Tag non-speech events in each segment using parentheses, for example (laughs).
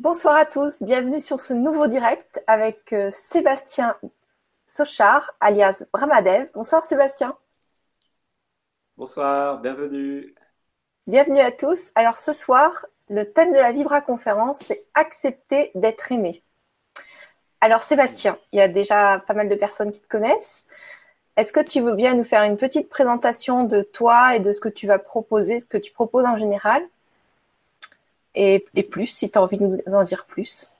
Bonsoir à tous, bienvenue sur ce nouveau direct avec euh, Sébastien Sochard, alias Brahmadev. Bonsoir Sébastien. Bonsoir, bienvenue. Bienvenue à tous. Alors ce soir, le thème de la Vibra conférence, c'est accepter d'être aimé. Alors Sébastien, il y a déjà pas mal de personnes qui te connaissent. Est-ce que tu veux bien nous faire une petite présentation de toi et de ce que tu vas proposer, ce que tu proposes en général? Et, plus, si tu as envie de nous en dire plus.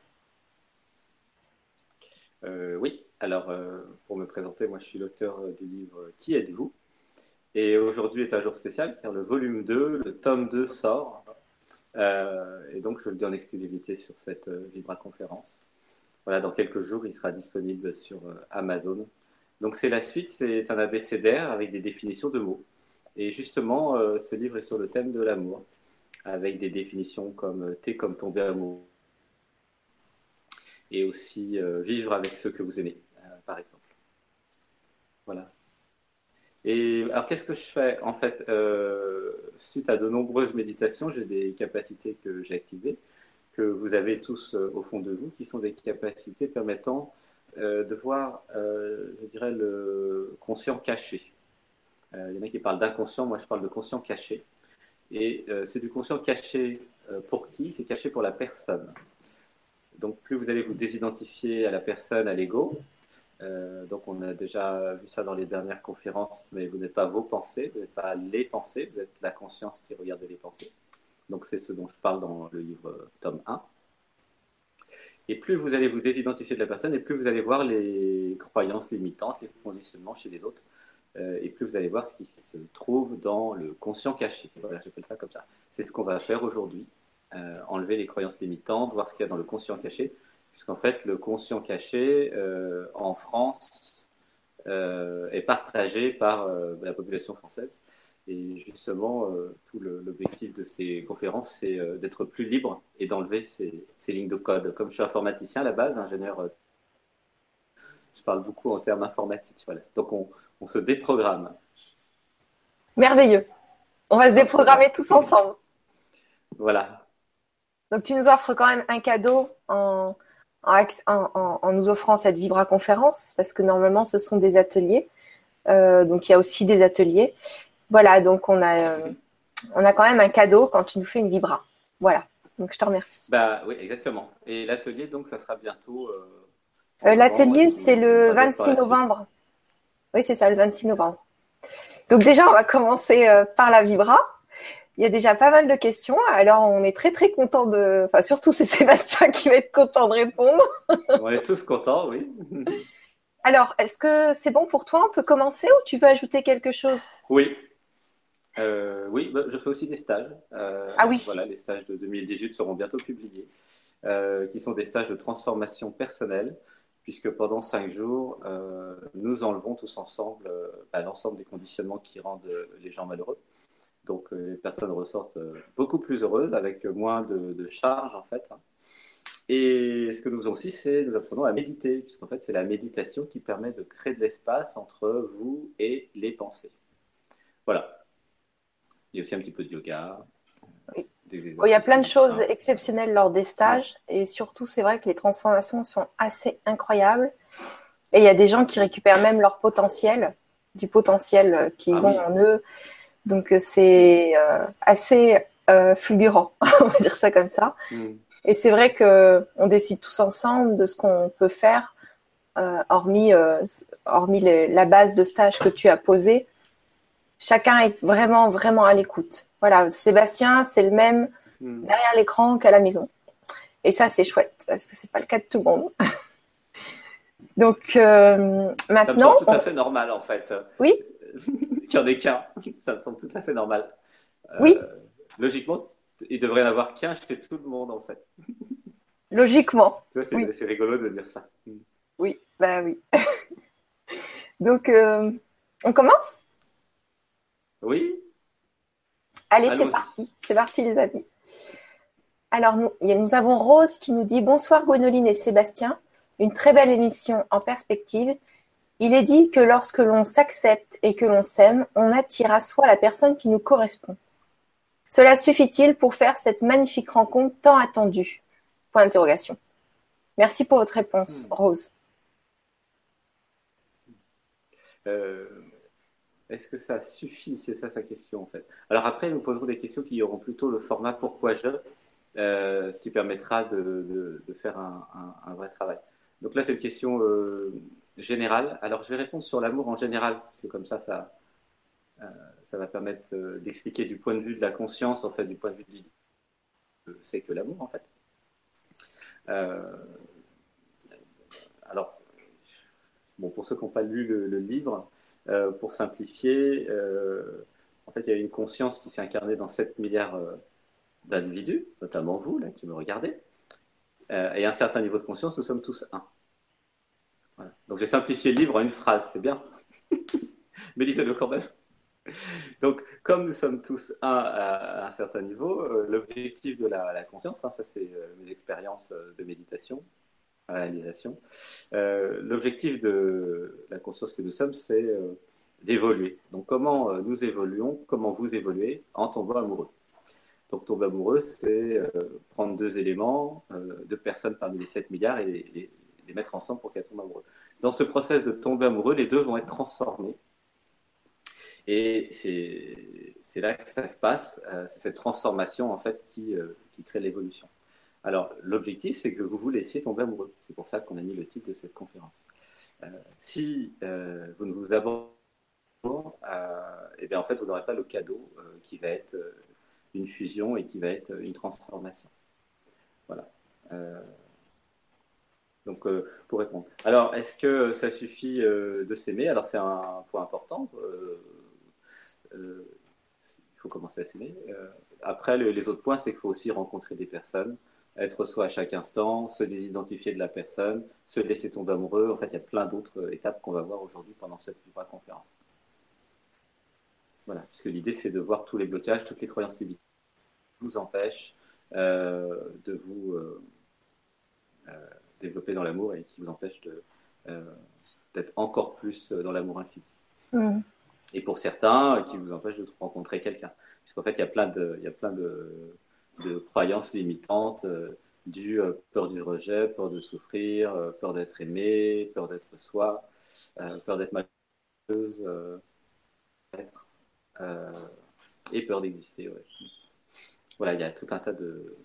Euh, oui, alors euh, pour me présenter, moi je suis l'auteur du livre Qui êtes-vous? Et aujourd'hui est un jour spécial car le volume 2, le tome 2 sort. Euh, et donc je le dis en exclusivité sur cette Libra conférence. Voilà, dans quelques jours, il sera disponible sur Amazon. Donc c'est la suite, c'est un abécédaire avec des définitions de mots. Et justement, ce livre est sur le thème de l'amour avec des définitions comme euh, t'es comme tomber amoureux et aussi euh, vivre avec ceux que vous aimez, euh, par exemple. Voilà. Et alors, qu'est-ce que je fais? En fait, suite à de nombreuses méditations, j'ai des capacités que j'ai activées, que vous avez tous au fond de vous, qui sont des capacités permettant de voir, je dirais, le conscient caché. il y en a qui parlent d'inconscient, moi je parle de conscient caché. Et euh, c'est du conscient caché euh, pour qui? C'est caché pour la personne. Donc plus vous allez vous désidentifier à la personne, à l'ego, euh, donc on a déjà vu ça dans les dernières conférences, mais vous n'êtes pas vos pensées, vous n'êtes pas les pensées, vous êtes la conscience qui regarde les pensées. Donc c'est ce dont je parle dans le livre tome 1. Et plus vous allez vous désidentifier de la personne, et plus vous allez voir les croyances limitantes, les conditionnements chez les autres. Euh, et plus vous allez voir ce qui se trouve dans le conscient caché. Voilà, j'appelle ça comme ça. C'est ce qu'on va faire aujourd'hui, euh, enlever les croyances limitantes, voir ce qu'il y a dans le conscient caché, puisqu'en fait, le conscient caché euh, en France est partagé par la population française. Et justement, tout l'objectif de ces conférences, c'est d'être plus libre et d'enlever ces, ces, lignes de code. Comme je suis informaticien à la base, ingénieur, je parle beaucoup en termes informatiques. Voilà. Donc, on, on se déprogramme. Merveilleux. On va se déprogrammer tous ensemble. Voilà. Donc tu nous offres quand même un cadeau en, nous offrant cette Vibra conférence, parce que normalement ce sont des ateliers. Euh, donc il y a aussi des ateliers. Voilà, donc on a, euh, on a quand même un cadeau quand tu nous fais une Vibra. Voilà. Donc je te remercie. Bah oui, exactement. Et l'atelier, donc ça sera bientôt. Euh, l'atelier, c'est le 26 novembre. Oui, c'est ça, le 26 novembre. Donc déjà, on va commencer euh, par la Vibra. Il y a déjà pas mal de questions. Alors, on est très très content de. Enfin, surtout c'est (laughs) Sébastien qui va être content de répondre. on est tous contents, oui. (laughs) Alors, est-ce que c'est bon pour toi? On peut commencer ou tu veux ajouter quelque chose? Oui. Euh, oui, bah, je fais aussi des stages. Euh, ah oui. Voilà, les stages de 2018 seront bientôt publiés, qui sont des stages de transformation personnelle puisque pendant cinq jours, euh, nous enlevons tous ensemble euh, bah, l'ensemble des conditionnements qui rendent euh, les gens malheureux. Donc les personnes ressortent beaucoup plus heureuses, avec moins de, de charges en fait. Hein. Et ce que nous faisons aussi, c'est nous apprenons à méditer, puisqu'en fait c'est la méditation qui permet de créer de l'espace entre vous et les pensées. Voilà. Il y a aussi un petit peu de yoga. Oui il y a plein de choses exceptionnelles lors des stages et surtout c'est vrai que les transformations sont assez incroyables et il y a des gens qui récupèrent même leur potentiel, du potentiel qu'ils ah ont en eux. Donc euh, c'est euh, assez euh, fulgurant, (laughs) on va dire ça comme ça. Hmm. Et c'est vrai que on décide tous ensemble de ce qu'on peut faire, hormis hormis la base de stage que tu as posée. Chacun est vraiment vraiment à l'écoute. Voilà, Sébastien, c'est le même hmm. derrière l'écran qu'à la maison. Et ça, c'est chouette parce que c'est pas le cas de tout le monde. (laughs) Donc euh, maintenant, ça me semble tout à fait normal en fait. Oui. (laughs) Qu'il y en ait qu'un, ça me semble tout à fait normal. Euh, oui. Logiquement, il devrait y en avoir qu'un chez tout le monde en fait. (laughs) Logiquement. c'est rigolo de dire ça. Oui, bah oui. Donc, euh, on commence? Oui. Allez, c'est parti. C'est parti, les amis. Alors, nous, nous avons Rose qui nous dit Bonsoir, Gwenoline et Sébastien. Une très belle émission en perspective. Il est dit que lorsque l'on s'accepte et que l'on s'aime, on attire à soi la personne qui nous correspond. Cela suffit-il pour faire cette magnifique rencontre tant attendue? Point d'interrogation. Merci pour votre réponse, hmm. Rose. Euh, est-ce que ça suffit? C'est ça sa question en fait. Alors après, nous poserons des questions qui auront plutôt le format pourquoi je, euh, ce qui permettra de, faire un, vrai travail. Donc là, c'est une question euh, générale. Alors je vais répondre sur l'amour en général, parce que comme ça, ça, ça va permettre d'expliquer du point de vue de la conscience, en fait, du point de vue de c'est que l'amour en fait. alors, pour ceux qui n'ont pas lu le livre, euh, pour simplifier, euh, en fait, il y a une conscience qui s'est incarnée dans 7 milliards euh, d'individus, notamment vous, là, qui me regardez. et à un certain niveau de conscience, nous sommes tous un. Donc j'ai simplifié le livre en une phrase, c'est bien. (laughs) Mais lisez-le quand même. Donc, comme nous sommes tous un à, un certain niveau, l'objectif de la, conscience, hein, ça c'est mes expériences de méditation, réalisation. Euh, l'objectif de la conscience que nous sommes, c'est euh, d'évoluer. Donc comment euh, nous évoluons, comment vous évoluez en tombant amoureux. Donc tomber amoureux, c'est prendre deux éléments, deux personnes parmi les 7 milliards et les, mettre ensemble pour qu'elles tombent amoureux. Dans ce process de tomber amoureux, les deux vont être transformés. Et c'est là que ça se passe, c'est cette transformation en fait qui crée l'évolution. Alors, l'objectif, c'est que vous vous laissiez tomber amoureux. C'est pour ça qu'on a mis le titre de cette conférence. Euh, si euh, vous ne vous abandonnez pas, euh, eh bien, vous n'aurez pas le cadeau qui va être une fusion et qui va être une transformation. Voilà. donc, pour répondre. Alors, est-ce que ça suffit de s'aimer? Alors, c'est un point important. il faut commencer à s'aimer. après, les autres points, c'est qu'il faut aussi rencontrer des personnes être soi à chaque instant, se désidentifier de la personne, se laisser tomber amoureux. En fait, il y a plein d'autres étapes qu'on va voir aujourd'hui pendant cette conférence. Voilà, puisque l'idée, c'est de voir tous les blocages, toutes les croyances limitantes qui vous empêchent euh, de vous euh, euh, développer dans l'amour et qui vous empêchent d'être encore plus dans l'amour infini. Mmh. Et pour certains, qui vous empêchent de rencontrer quelqu'un. Puisqu'en fait, il y a plein de, il y a plein de de croyances limitantes euh, du euh, peur du rejet, peur de souffrir, euh, peur d'être aimé, peur d'être soi, peur d'être malheureuse, et peur d'exister. Voilà, il y a tout un tas de,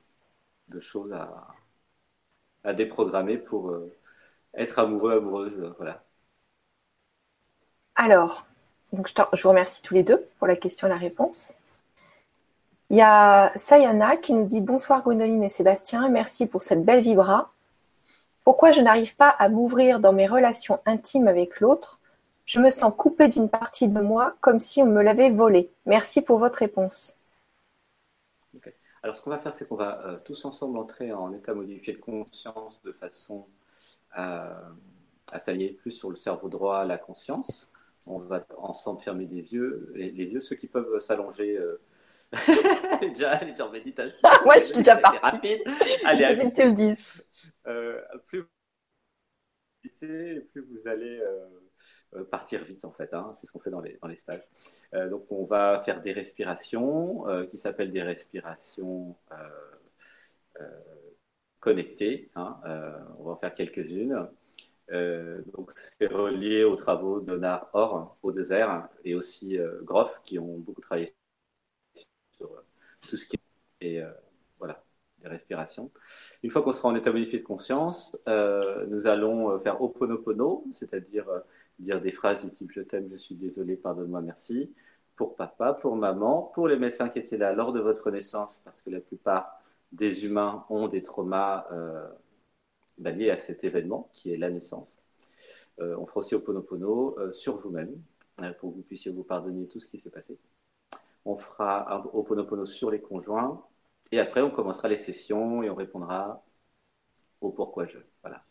choses à, à, déprogrammer pour être amoureux, amoureuse. Voilà. Alors, donc je, je, vous remercie tous les deux pour la question et la réponse. Il y a Sayana qui nous dit bonsoir Gwendoline et Sébastien, merci pour cette belle vibra. Pourquoi je n'arrive pas à m'ouvrir dans mes relations intimes avec l'autre? Je me sens coupée d'une partie de moi comme si on me l'avait volée. Merci pour votre réponse. Alors ce qu'on va faire, c'est qu'on va euh, tous ensemble entrer en état modifié de conscience de façon à, s'aligner plus sur le cerveau droit, la conscience. On va ensemble fermer les yeux, les, yeux, ceux qui peuvent s'allonger. Euh, (laughs) déjà, elle est en méditation. Moi, je suis déjà partie. rapide. Allez, allez. que tu le dises. Euh, plus vous plus vous allez euh, euh, partir vite, en fait. Hein. C'est ce qu'on fait dans les, dans les stages. Euh, donc, on va faire des respirations qui s'appellent des respirations connectées. Hein. on va en faire quelques-unes. donc, c'est relié aux travaux de Nar Or, au désert, et aussi Groff, qui ont beaucoup travaillé tout ce qui est euh, voilà, des respirations. Une fois qu'on sera en état modifié de conscience, euh, nous allons faire Oponopono, c'est-à-dire dire des phrases du type je t'aime, je suis désolé, pardonne-moi, merci, pour papa, pour maman, pour les médecins qui étaient là lors de votre naissance, parce que la plupart des humains ont des traumas bah, liés à cet événement qui est la naissance. on fera aussi Oponopono sur vous-même, pour que vous puissiez vous pardonner tout ce qui s'est passé on fera un Ho'oponopono sur les conjoints, et après on commencera les sessions et on répondra au pourquoi je. Voilà.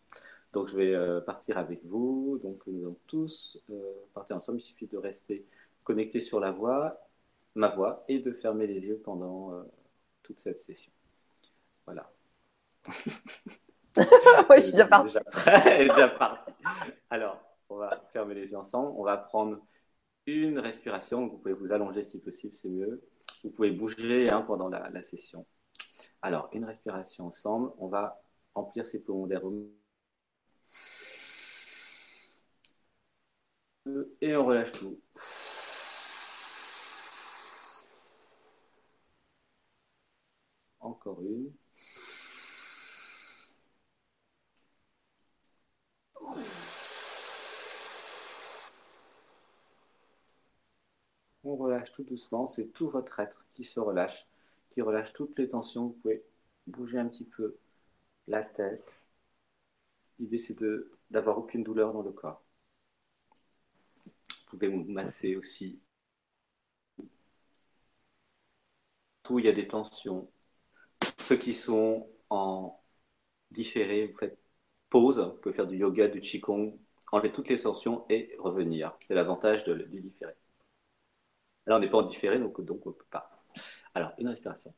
Donc je vais euh, partir avec vous. Donc nous allons tous euh, partir ensemble. Il suffit de rester connecté sur la voix, ma voix, et de fermer les yeux pendant euh, toute cette session. Voilà. (laughs) oui, je suis déjà (laughs) parti. déjà parti. Alors, on va fermer les yeux ensemble. On va prendre une respiration. Vous pouvez vous allonger si possible, c'est mieux. Vous pouvez bouger hein, pendant la, session. Alors, une respiration ensemble. On va remplir ses poumons d'air Et on relâche tout. Encore une. On tout doucement, c'est tout votre être qui se relâche, qui relâche toutes les tensions. Vous pouvez bouger un petit peu la tête. L'idée c'est d'avoir aucune douleur dans le corps. Vous pouvez vous masser aussi. Tout il y a des tensions. Ceux qui sont en différé, vous faites pause, vous pouvez faire du yoga, du qigong, enlever toutes les tensions et revenir. C'est l'avantage du différé. Là, on n'est pas en différé, donc, donc on ne peut pas. Alors, une respiration.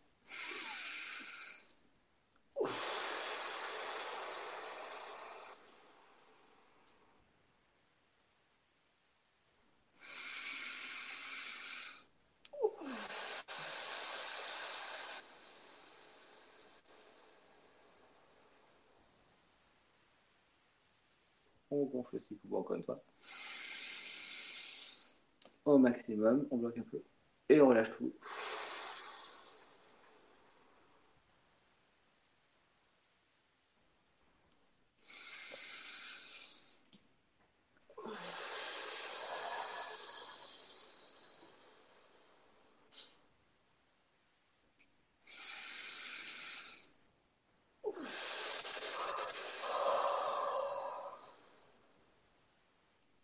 On gonfle aussi encore une fois au maximum, on bloque un peu et on relâche tout.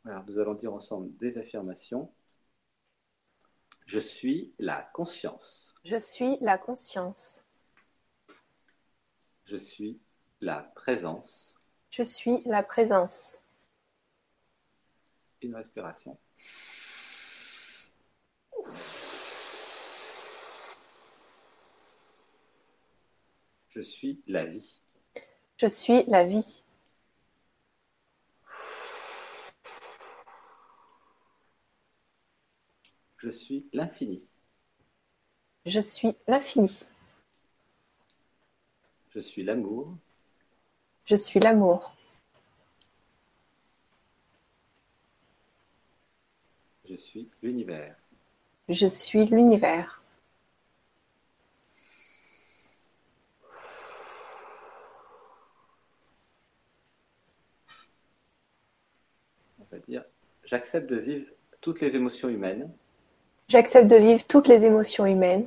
Alors, nous allons dire ensemble des affirmations. Je suis la conscience. Je suis la conscience. Je suis la présence. Je suis la présence. Une respiration. Je suis la vie. Je suis la vie. Je suis l'infini. Je suis l'infini. Je suis l'amour. Je suis l'amour. Je suis l'univers. Je suis l'univers. On va dire, j'accepte de vivre toutes les émotions humaines. J'accepte de vivre toutes les émotions humaines.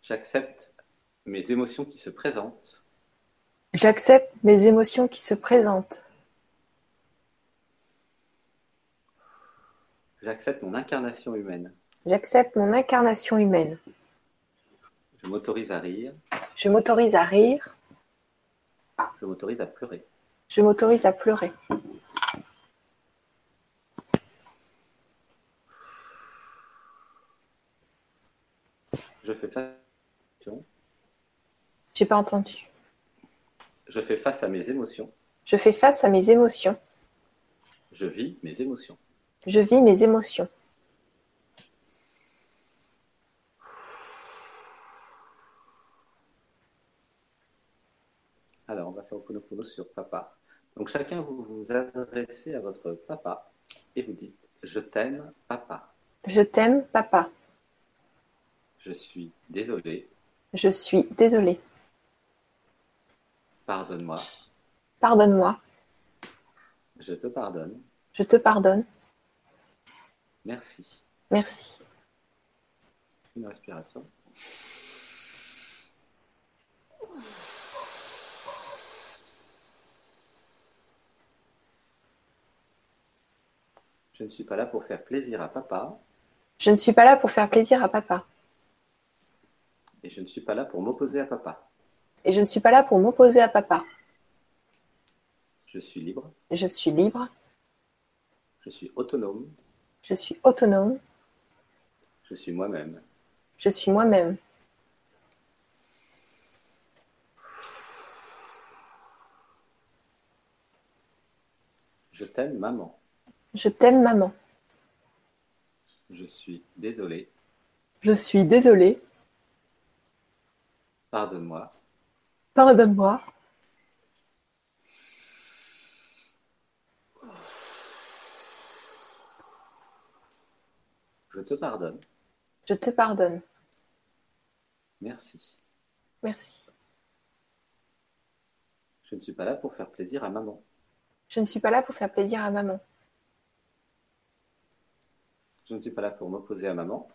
J'accepte mes émotions qui se présentent. J'accepte mes émotions qui se présentent. J'accepte mon incarnation humaine. J'accepte mon incarnation humaine. Je m'autorise à rire. Je m'autorise à rire. Je m'autorise à pleurer. Je m'autorise à pleurer. Fais face. J'ai pas entendu. Je fais face à mes émotions. Je fais face à mes émotions. Je vis mes émotions. Je vis mes émotions. Alors, on va faire Oponopono sur papa. Donc, chacun vous vous adressez à votre papa et vous dites Je t'aime, papa. Je t'aime, papa. Je suis désolé. Je suis désolé. Pardonne-moi. Pardonne-moi. Je te pardonne. Je te pardonne. Merci. Merci. Une respiration. Je ne suis pas là pour faire plaisir à papa. Je ne suis pas là pour faire plaisir à papa. Et je ne suis pas là pour m'opposer à papa. Et je ne suis pas là pour m'opposer à papa. Je suis libre. Je suis libre. Je suis autonome. Je suis autonome. Je suis moi-même. Je suis moi-même. Je t'aime, maman. Je t'aime, maman. Je suis désolé. Je suis désolé. Pardonne-moi. Pardonne-moi. Je te pardonne. Je te pardonne. Merci. Merci. Je ne suis pas là pour faire plaisir à maman. Je ne suis pas là pour faire plaisir à maman. Je ne suis pas là pour m'opposer à maman.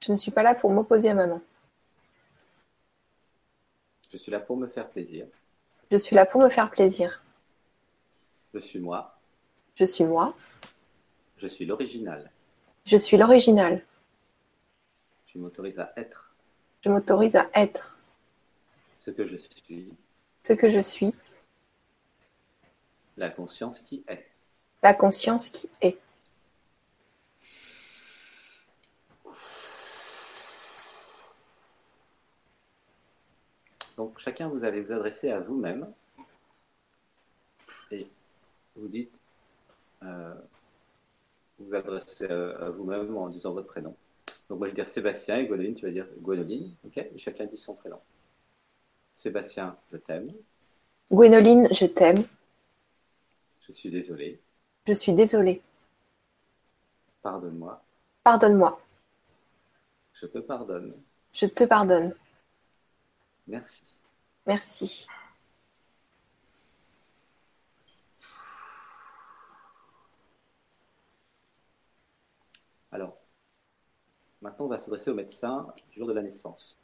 Je ne suis pas là pour m'opposer à maman. Je suis là pour me faire plaisir. Je suis là pour me faire plaisir. Je suis moi. Je suis moi. Je suis l'original. Je suis l'original. Je m'autorise à être. Je m'autorise à être. Ce que je suis. Ce que je suis. La conscience qui est. La conscience qui est. Donc chacun, vous allez vous adresser à vous-même et vous dites, euh, vous vous adressez à vous-même en disant votre prénom. Donc moi je vais dire Sébastien et Gwenoline, tu vas dire Gwenoline, ok? Et chacun dit son prénom. Sébastien, je t'aime. Gwénoline, je t'aime. Je suis désolé. Je suis désolée. Pardonne-moi. Pardonne-moi. Je te pardonne. Je te pardonne. Merci. Merci. Alors, maintenant on va s'adresser au médecin du jour de la naissance.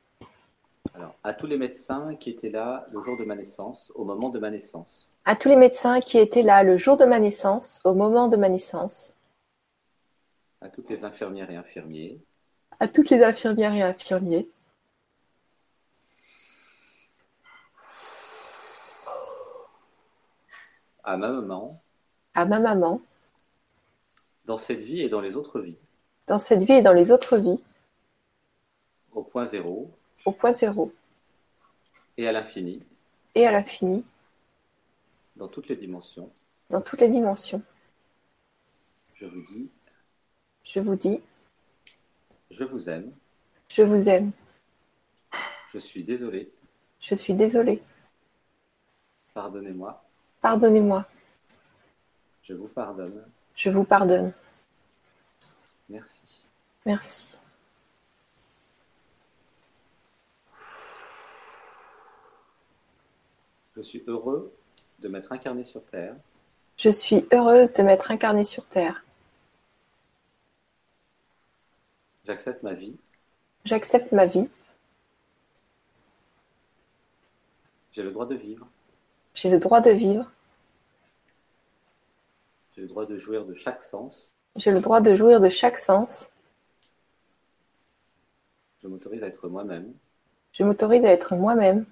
Alors, à tous les médecins qui étaient là le jour de ma naissance, au moment de ma naissance. À tous les médecins qui étaient là le jour de ma naissance, au moment de ma naissance. À toutes les infirmières et infirmiers. À toutes les infirmières et infirmiers. À ma maman. À ma maman. Dans cette vie et dans les autres vies. Dans cette vie et dans les autres vies. Au point zéro. Au point zéro. Et à l'infini. Et à l'infini. Dans toutes les dimensions. Dans toutes les dimensions. Je vous dis. Je vous dis. Je vous aime. Je vous aime. Je suis désolé. Je suis désolé. Pardonnez-moi. Pardonnez-moi. Je vous pardonne. Je vous pardonne. Merci. Merci. Je suis heureux de m'être incarné sur Terre. Je suis heureuse de m'être incarnée sur Terre. J'accepte ma vie. J'accepte ma vie. J'ai le droit de vivre. J'ai le droit de vivre. J'ai le droit de jouir de chaque sens. J'ai le droit de jouir de chaque sens. Je m'autorise à être moi-même. Je m'autorise à être moi-même.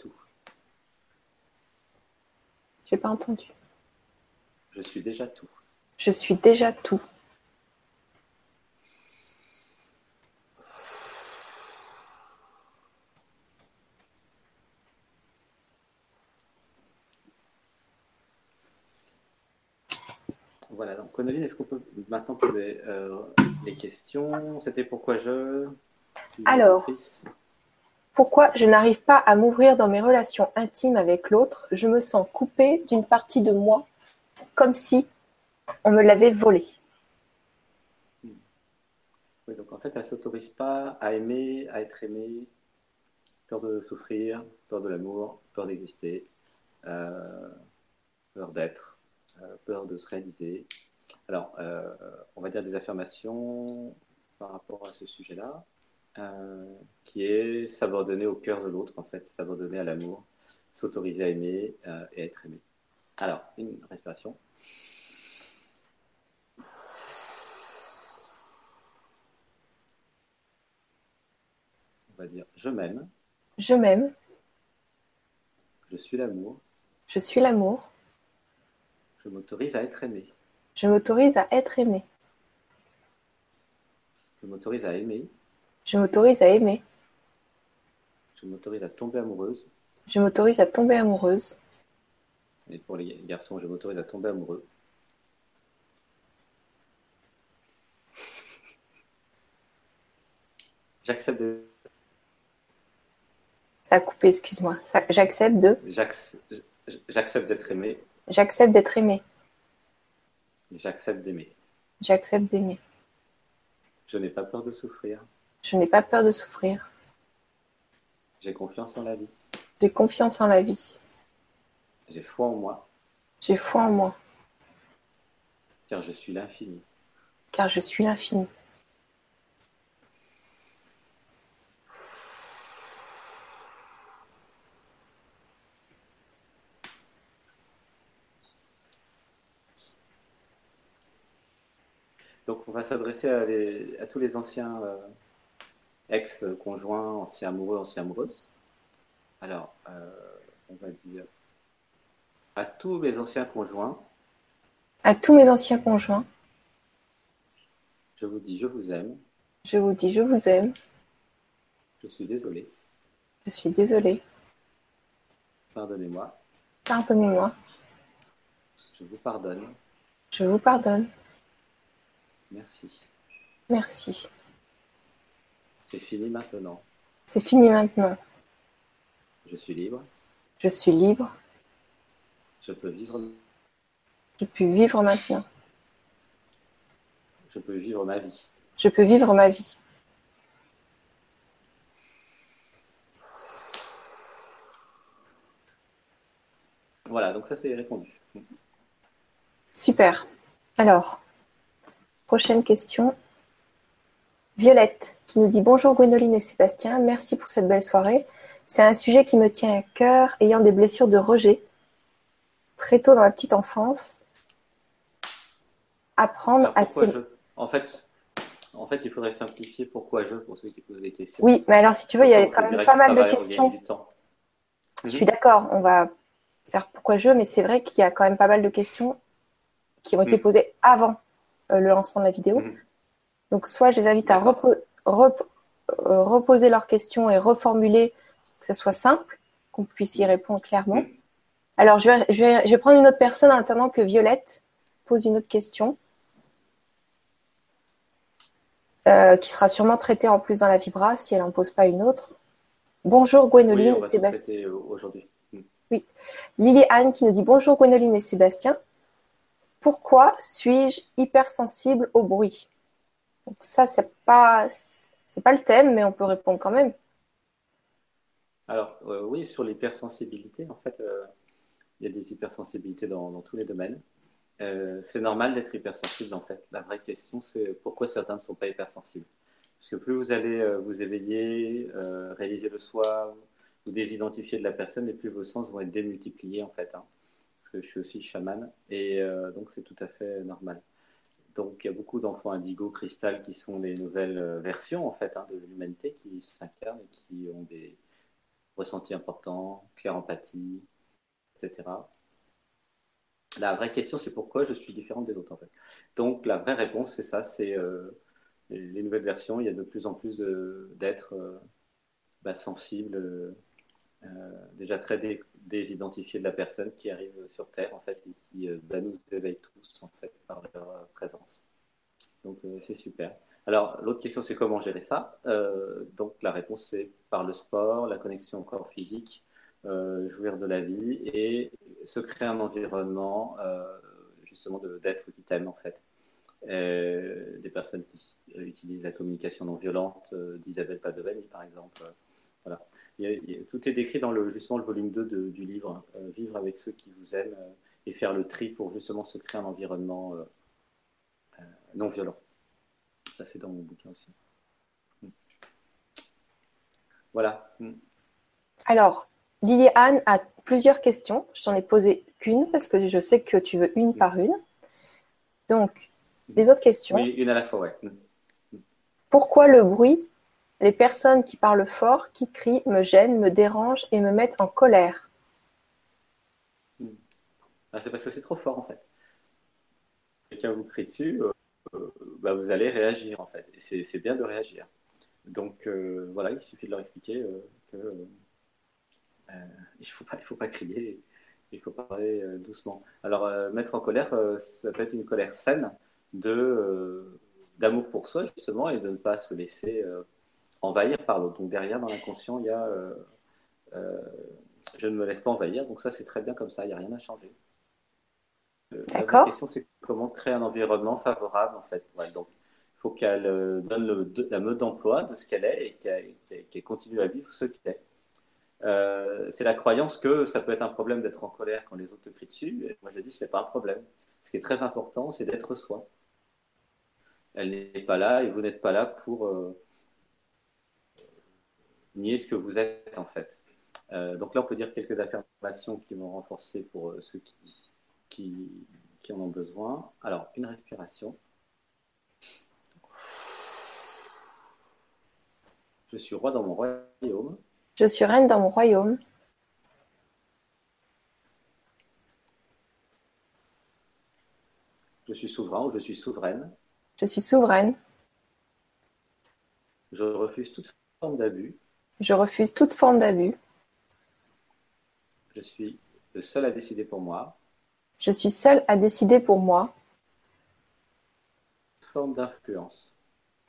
Tout. J'ai pas entendu. Je suis déjà tout. Je suis déjà tout. Est-ce qu'on peut maintenant poser euh, les questions? C'était pourquoi je. Alors, pourquoi je n'arrive pas à m'ouvrir dans mes relations intimes avec l'autre? Je me sens coupée d'une partie de moi, comme si on me l'avait volée. Oui, donc en fait, elle ne s'autorise pas à aimer, à être aimée, peur de souffrir, peur de l'amour, peur d'exister, euh, peur d'être. Euh, peur de se réaliser. Alors, euh, on va dire des affirmations par rapport à ce sujet-là, euh, qui est s'abandonner au cœur de l'autre, en fait, s'abandonner à l'amour, s'autoriser à aimer et être aimé. Alors, une respiration. On va dire je m'aime. Je m'aime. Je suis l'amour. Je suis l'amour. Je m'autorise à être aimé. Je m'autorise à être aimé. Je m'autorise à aimer. Je m'autorise à aimer. Je m'autorise à tomber amoureuse. Je m'autorise à tomber amoureuse. Et pour les garçons, je m'autorise à tomber amoureux. (laughs) J'accepte de... Ça a coupé, excuse-moi. J'accepte de. J'accepte d'être aimé. J'accepte d'être aimé. J'accepte d'aimer. J'accepte d'aimer. Je n'ai pas peur de souffrir. Je n'ai pas peur de souffrir. J'ai confiance en la vie. J'ai confiance en la vie. J'ai foi en moi. J'ai foi en moi. Car je suis l'infini. Car je suis l'infini. Donc on va s'adresser à, tous les anciens euh, ex-conjoints, anciens amoureux, anciens amoureuses. Alors, euh, on va dire à tous mes anciens conjoints. À tous mes anciens conjoints. Je vous dis je vous aime. Je vous dis je vous aime. Je suis désolé. Je suis désolé. Pardonnez-moi. Pardonnez-moi. Je vous pardonne. Je vous pardonne. Merci. Merci. C'est fini maintenant. C'est fini maintenant. Je suis libre. Je suis libre. Je peux vivre. Je peux vivre maintenant. Je peux vivre ma vie. Je peux vivre ma vie. Voilà, donc ça c'est répondu. Super. Alors, prochaine question. Violette qui nous dit Bonjour Gwénoline et Sébastien, merci pour cette belle soirée. C'est un sujet qui me tient à cœur, ayant des blessures de rejet très tôt dans la petite enfance. Apprendre à En fait, en fait, il faudrait simplifier pourquoi je pour ceux qui posent des questions. Oui, mais alors si tu veux, il y a quand même pas mal de questions. Je suis d'accord, on va faire pourquoi je, mais c'est vrai qu'il y a quand même pas mal de questions qui ont été mm. posées avant le lancement de la vidéo. Mm. Donc, soit je les invite à euh, reposer leurs questions et reformuler, que ce soit simple, qu'on puisse y répondre clairement. Mm. Alors, je vais, je, vais, je vais prendre une autre personne en attendant que Violette pose une autre question. Euh, qui sera sûrement traitée en plus dans la Vibra si elle n'en pose pas une autre. Bonjour Gwénoline et Sébastien. Aujourd'hui. Mm. Oui. Lily Anne qui nous dit bonjour Gwénoline et Sébastien. Pourquoi suis-je hypersensible au bruit? Donc ça, c'est pas c'est pas le thème, mais on peut répondre quand même. Alors euh, oui, sur l'hypersensibilité, en fait, euh, il y a des hypersensibilités dans, tous les domaines. Euh, c'est normal d'être hypersensible en fait. La vraie question, c'est pourquoi certains ne sont pas hypersensibles? Parce que plus vous allez vous éveiller, réaliser le soi, vous désidentifier de la personne, et plus vos sens vont être démultipliés en fait. Hein. Que je suis aussi chaman, et donc c'est tout à fait normal. Donc il y a beaucoup d'enfants indigo, cristal, qui sont les nouvelles versions en fait hein, de l'humanité qui s'incarnent et qui ont des ressentis importants, claire empathie, la vraie question, c'est pourquoi je suis différente des autres, en fait. Donc, la vraie réponse, c'est ça, c'est euh, les, nouvelles versions, il y a de plus en plus d'êtres euh, bah, sensibles, euh, déjà très désidentifiés de la personne qui arrive sur Terre, en fait, et qui bah, nous éveillent tous, en fait, par leur présence. Donc, c'est super. Alors, l'autre question, c'est comment gérer ça? Donc, la réponse, c'est par le sport, la connexion au corps physique, euh, jouir de la vie et se créer un environnement euh, justement d'être qui t'aiment en fait. Euh, des personnes qui utilisent la communication non violente d'Isabelle Padovani par exemple. voilà. Tout est décrit dans le, justement le volume 2 du livre, Vivre avec ceux qui vous aiment et faire le tri pour justement se créer un environnement non violent. Ça c'est dans mon bouquin aussi. Hmm. Voilà. Hmm. Alors, Liliane a plusieurs questions. Je n'en ai posé qu'une parce que je sais que tu veux une par une. Donc, les autres questions. Oui, une à la fois, ouais. Pourquoi le bruit Les personnes qui parlent fort, qui crient, me gênent, me dérangent et me mettent en colère. Ah, c'est parce que c'est trop fort, en fait. Quelqu'un vous crie dessus, euh, euh, bah, vous allez réagir, en fait. c'est bien de réagir. Donc, euh, voilà, il suffit de leur expliquer que euh, il ne faut, pas, faut pas crier, il faut parler doucement. Alors, mettre en colère, ça peut être une colère saine de d'amour pour soi justement et de ne pas se laisser envahir par l'autre. Donc derrière, dans l'inconscient, il y a je ne me laisse pas envahir. Donc ça, c'est très bien comme ça, il n'y a rien à changer. D'accord. La question, c'est comment créer un environnement favorable, en fait. donc, il faut qu'elle donne la mode d'emploi de ce qu'elle est et qu'elle continue à vivre ce qu'elle est. Euh, c'est la croyance que ça peut être un problème d'être en colère quand les autres te crient dessus. Et moi, je dis, ce n'est pas un problème. Ce qui est très important, c'est d'être soi. Elle n'est pas là et vous n'êtes pas là pour euh, nier ce que vous êtes, en fait. Euh, donc là, on peut dire quelques affirmations qui vont renforcer pour ceux qui, qui en ont besoin. Alors, une respiration. Je suis roi dans mon royaume. Je suis reine dans mon royaume. Je suis souverain ou je suis souveraine. Je suis souveraine. Je refuse toute forme d'abus. Je refuse toute forme d'abus. Je suis le seul à décider pour moi. Je suis seul à décider pour moi. Forme d'influence.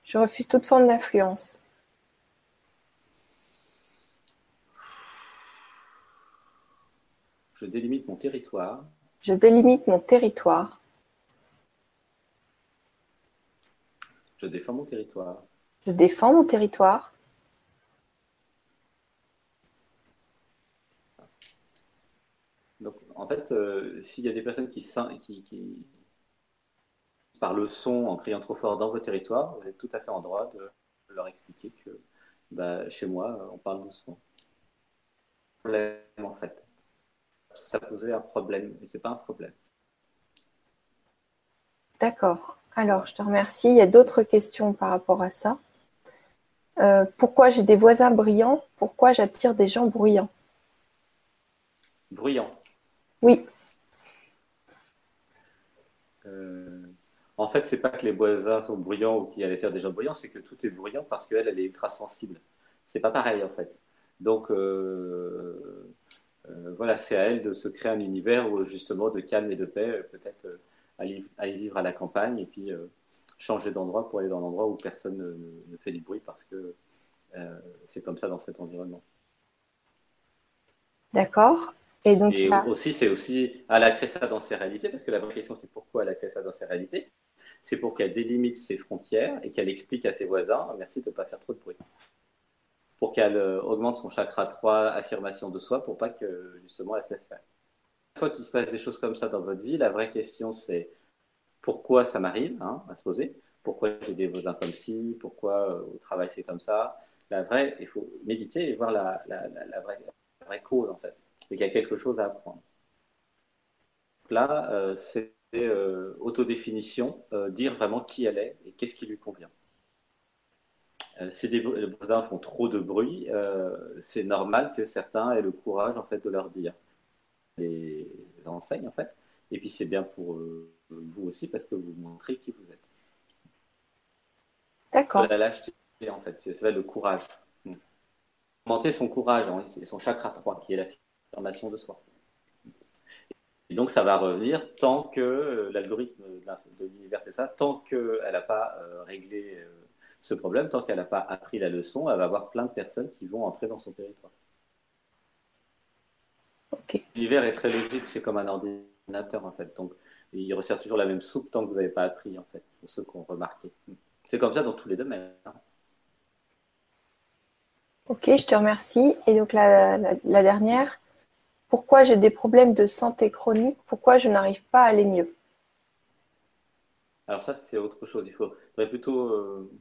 Je refuse toute forme d'influence. Je délimite mon territoire. Je délimite mon territoire. Je défends mon territoire. Je défends mon territoire. Donc, en fait, euh, s'il y a des personnes qui, qui, qui, par le son, en criant trop fort dans vos territoires, vous êtes tout à fait en droit de leur expliquer que bah, chez moi, on parle doucement. Problème, en fait ça posait un problème, mais ce n'est pas un problème. D'accord. Alors, je te remercie. Il y a d'autres questions par rapport à ça. Euh, pourquoi j'ai des voisins bruyants? Pourquoi j'attire des gens bruyants? Bruyants Oui. Euh, en fait, c'est pas que les voisins sont bruyants ou qu'il attire des gens bruyants, c'est que tout est bruyant parce qu'elle, elle est ultra sensible. C'est pas pareil en fait. Donc, euh, euh, voilà, c'est à elle de se créer un univers où justement de calme et de paix, peut-être aller, vivre à la campagne et puis changer d'endroit pour aller dans un endroit où personne ne, fait du bruit parce que c'est comme ça dans cet environnement. D'accord. Et donc aussi, c'est aussi, elle a créé ça dans ses réalités, parce que la vraie question, c'est pourquoi elle a créé ça dans ses réalités? C'est pour qu'elle délimite ses frontières et qu'elle explique à ses voisins, merci de ne pas faire trop de bruit pour qu'elle euh, augmente son chakra 3, affirmation de soi, pour pas que justement elle se laisse faire. Une fois qu'il se passe des choses comme ça dans votre vie, la vraie question c'est pourquoi ça m'arrive hein, à se poser, pourquoi j'ai des voisins comme ci, pourquoi euh, au travail c'est comme ça? La vraie, il faut méditer et voir la, vraie, cause en fait, et qu'il y a quelque chose à apprendre. là, euh, c'est autodéfinition, dire vraiment qui elle est et qu'est-ce qui lui convient. Euh, si les voisins font trop de bruit, euh, c'est normal que certains aient le courage en fait de leur dire. Les enseigne en fait. Et puis c'est bien pour euh, vous aussi parce que vous montrez qui vous êtes. D'accord. La lâcheté en fait, c'est le courage. Augmenter son courage hein, et son chakra 3 qui est l'affirmation de soi. Et donc ça va revenir tant que l'algorithme de l'univers c'est ça, tant qu'elle n'a pas réglé ce problème, tant qu'elle n'a pas appris la leçon, elle va avoir plein de personnes qui vont entrer dans son territoire. L'univers est très logique, c'est comme un ordinateur en fait. Donc il resserre toujours la même soupe tant que vous n'avez pas appris en fait, pour ceux qui ont remarqué. C'est comme ça dans tous les domaines. Hein. Ok, je te remercie. Et donc la, dernière, pourquoi j'ai des problèmes de santé chronique? Pourquoi je n'arrive pas à aller mieux? Alors ça, c'est autre chose. Il faudrait plutôt euh,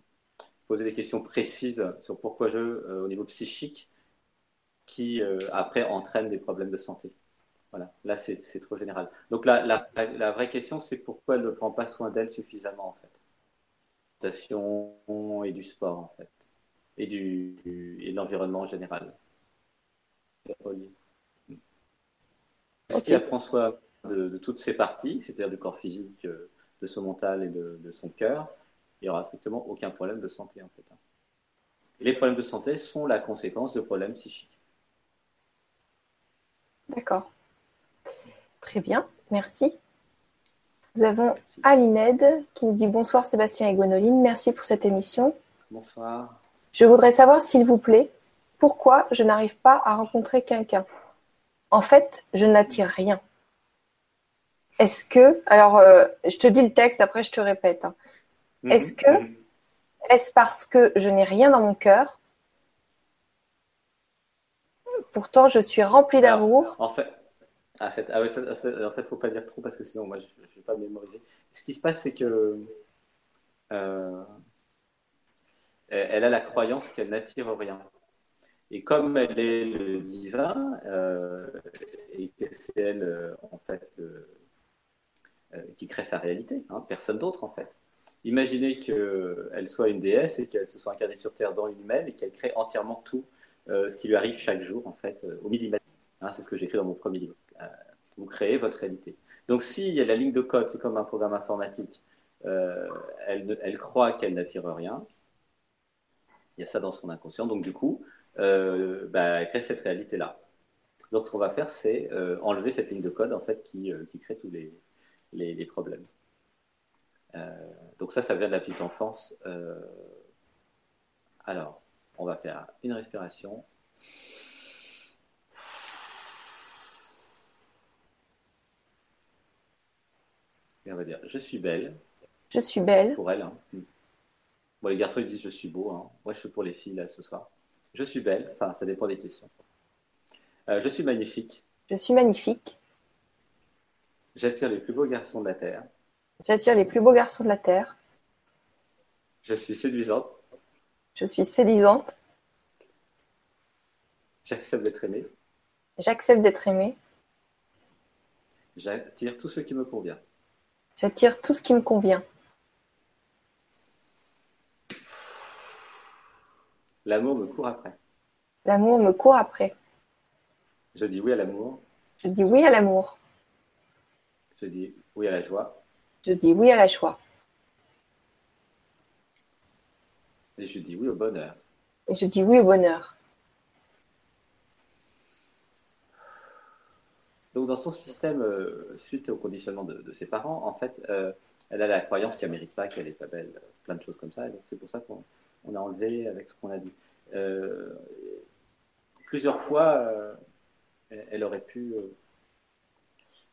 poser des questions précises sur pourquoi je, euh, au niveau psychique, qui euh, après entraînent des problèmes de santé. Voilà, là c'est trop général. Donc la, vraie question c'est pourquoi elle ne prend pas soin d'elle suffisamment en fait? Et du sport en fait. Et, du, et de l'environnement en général. Si elle prend soin de, toutes ces parties, c'est-à-dire du corps physique, euh, de son mental et de, de son cœur, il n'y aura strictement aucun problème de santé en fait. Les problèmes de santé sont la conséquence de problèmes psychiques. D'accord. Très bien, merci. Nous avons Alined qui nous dit bonsoir Sébastien et Gwenoline, merci pour cette émission. Bonsoir. Je voudrais savoir s'il vous plaît, pourquoi je n'arrive pas à rencontrer quelqu'un? En fait, je n'attire rien. Est-ce que, alors, euh, je te dis le texte, après je te répète. Hein. Mhm. Est-ce que, est-ce parce que je n'ai rien dans mon cœur Pourtant, je suis remplie d'amour. En fait, en fait, ah en fait, faut pas dire trop parce que sinon, moi, je, ne vais pas mémoriser. Ce qui se passe, c'est que euh, elle a la croyance qu'elle n'attire rien. Et comme elle est le divin, euh, et que c'est elle, euh, en fait, qui crée sa réalité, hein, personne d'autre, en fait. Imaginez qu'elle soit une déesse et qu'elle se soit incarnée sur Terre dans une humaine et qu'elle crée entièrement tout ce qui lui arrive chaque jour, en fait, au millimètre. Hein, c'est ce que j'écris dans mon premier livre. vous créez votre réalité. Donc, s'il y a la ligne de code, c'est comme un programme informatique, elle, elle croit qu'elle n'attire rien, il y a ça dans son inconscient. Donc, du coup, euh, bah, crée cette réalité-là. Donc, ce qu'on va faire, c'est euh, enlever cette ligne de code en fait, qui, euh, qui crée tous les, les, problèmes. donc, ça, ça vient de la petite enfance. alors, on va faire une respiration. Et on va dire Je suis belle. Je suis belle. Pour elle. Hein. Bon, les garçons, ils disent je suis beau. Hein. Moi, je suis pour les filles, là, ce soir. Je suis belle. Enfin, ça dépend des questions. Euh, je suis magnifique. Je suis magnifique. J'attire les plus beaux garçons de la Terre. J'attire les plus beaux garçons de la Terre. Je suis séduisante. Je suis séduisante. J'accepte d'être aimée. J'accepte d'être aimée. J'attire tout ce qui me convient. J'attire tout ce qui me convient. L'amour me court après. L'amour me court après. Je dis oui à l'amour. Je dis oui à l'amour. Je dis oui à la joie. Je dis oui à la joie. Et je dis oui au bonheur. Et je dis oui au bonheur. Donc dans son système, euh, suite au conditionnement de, ses parents, en fait, euh, elle a la croyance qu'elle ne mérite pas, qu'elle est pas belle, plein de choses comme ça. Et donc c'est pour ça qu'on on a enlevé avec ce qu'on a dit. Euh, plusieurs fois, euh, elle aurait pu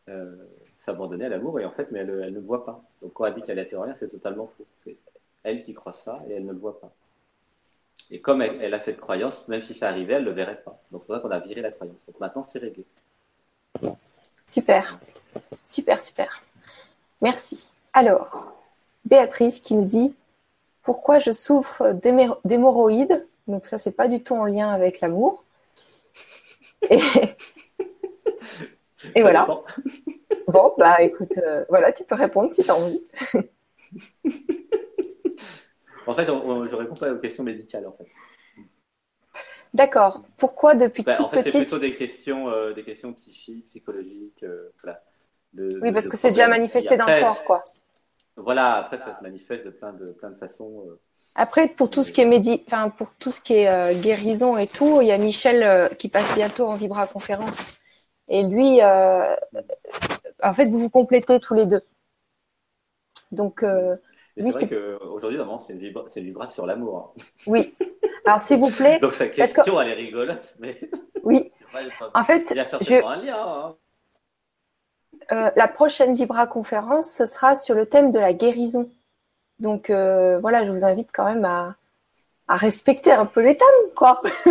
euh, s'abandonner à l'amour et en fait, mais elle, ne le voit pas. Donc quand elle dit qu'elle attire rien, c'est totalement faux. C'est elle qui croit ça et elle ne le voit pas. Et comme elle, a cette croyance, même si ça arrivait, elle ne le verrait pas. Donc c'est pour ça qu'on a viré la croyance. Donc maintenant, c'est réglé. Super, super, super. Merci. Alors, Béatrice qui nous dit pourquoi je souffre d'hémorroïdes. Donc ça, c'est pas du tout en lien avec l'amour. Et, (laughs) voilà. (laughs) Bon, bah écoute, euh, voilà, tu peux répondre si tu as envie. (laughs) en fait, je réponds pas aux questions médicales, en fait. D'accord. Pourquoi depuis bah, toute en fait, petite... C'est plutôt des questions, euh, des questions psychiques, psychologiques, euh, oui, parce que c'est déjà manifesté dans le corps, quoi. Voilà, après, ça se manifeste de plein de, plein de façons. Euh. Après, pour tout ce qui est médi... enfin, pour tout ce qui est euh, guérison et tout, il y a Michel euh, qui passe bientôt en Vibra conférence. Et lui, en fait, vous vous complétez tous les deux. Donc, c'est vrai qu'aujourd'hui, c'est une, vibra... vibra sur l'amour. Hein. Oui. Alors, s'il vous plaît. (laughs) Donc, sa question, elle est rigolote, mais. Oui. (laughs) en fait, il y a certainement un lien. Hein. Euh, la prochaine Vibra conférence, ce sera sur le thème de la guérison. Donc euh, voilà, je vous invite quand même à, respecter un peu les thèmes, quoi. (laughs)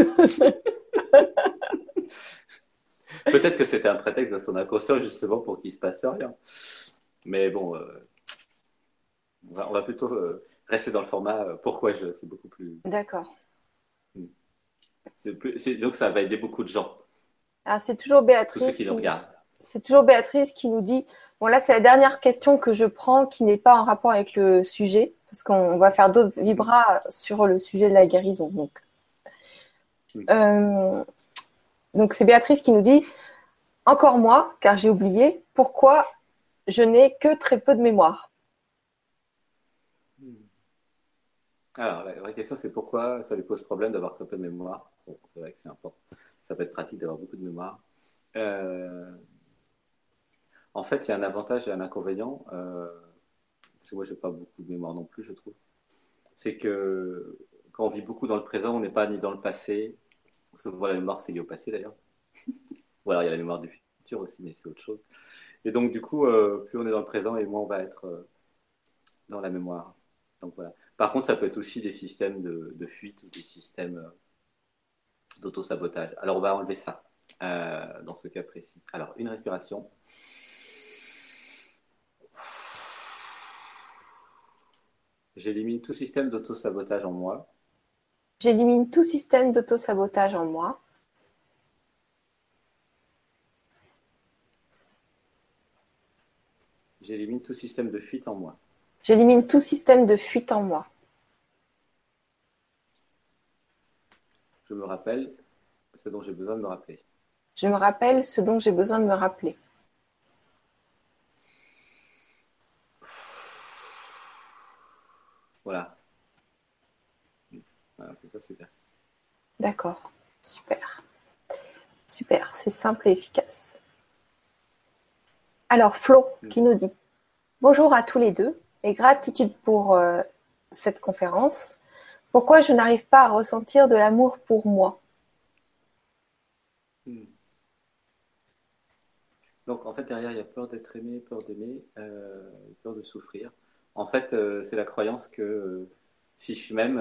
Peut-être que c'était un prétexte de son inconscient justement pour qu'il se passe rien. Mais bon, euh, on, va, plutôt rester dans le format pourquoi je. C'est beaucoup plus. D'accord. Hmm. Donc ça va aider beaucoup de gens. Alors c'est toujours Béatrice. Tous ceux qui nous regardent c'est toujours Béatrice qui nous dit bon là c'est la dernière question que je prends qui n'est pas en rapport avec le sujet parce qu'on va faire d'autres vibras sur le sujet de la guérison donc. Euh, donc c'est Béatrice qui nous dit encore moi car j'ai oublié pourquoi je n'ai que très peu de mémoire? Hmm. alors la vraie question c'est pourquoi ça lui pose problème d'avoir très peu de mémoire? C'est vrai que c'est important. Ça peut être pratique d'avoir beaucoup de mémoire. Euh, en fait, il y a un avantage et un inconvénient. Euh, parce que moi, je n'ai pas beaucoup de mémoire non plus, je trouve. C'est que quand on vit beaucoup dans le présent, on n'est pas ni dans le passé. Parce que voilà, la mémoire, c'est lié au passé d'ailleurs. (laughs) Ou alors il y a la mémoire du futur aussi, mais c'est autre chose. Et donc, du coup, euh, plus on est dans le présent et moins on va être euh, dans la mémoire. Donc voilà. Par contre, ça peut être aussi des systèmes de, fuite ou des systèmes euh, d'auto-sabotage. Alors, on va enlever ça dans ce cas précis. Alors, une respiration. J'élimine tout système d'auto-sabotage en moi. J'élimine tout système d'auto-sabotage en moi. J'élimine tout système de fuite en moi. J'élimine tout système de fuite en moi. Je me rappelle ce dont j'ai besoin de me rappeler. Je me rappelle ce dont j'ai besoin de me rappeler. Voilà. D'accord. Super. Super. C'est simple et efficace. Alors, Flo qui nous dit Bonjour à tous les deux et gratitude pour euh, cette conférence. Pourquoi je n'arrive pas à ressentir de l'amour pour moi? Hmm. Donc, en fait, derrière, il y a peur d'être aimé, peur d'aimer, euh, peur de souffrir. En fait, euh, c'est la croyance que si je suis même,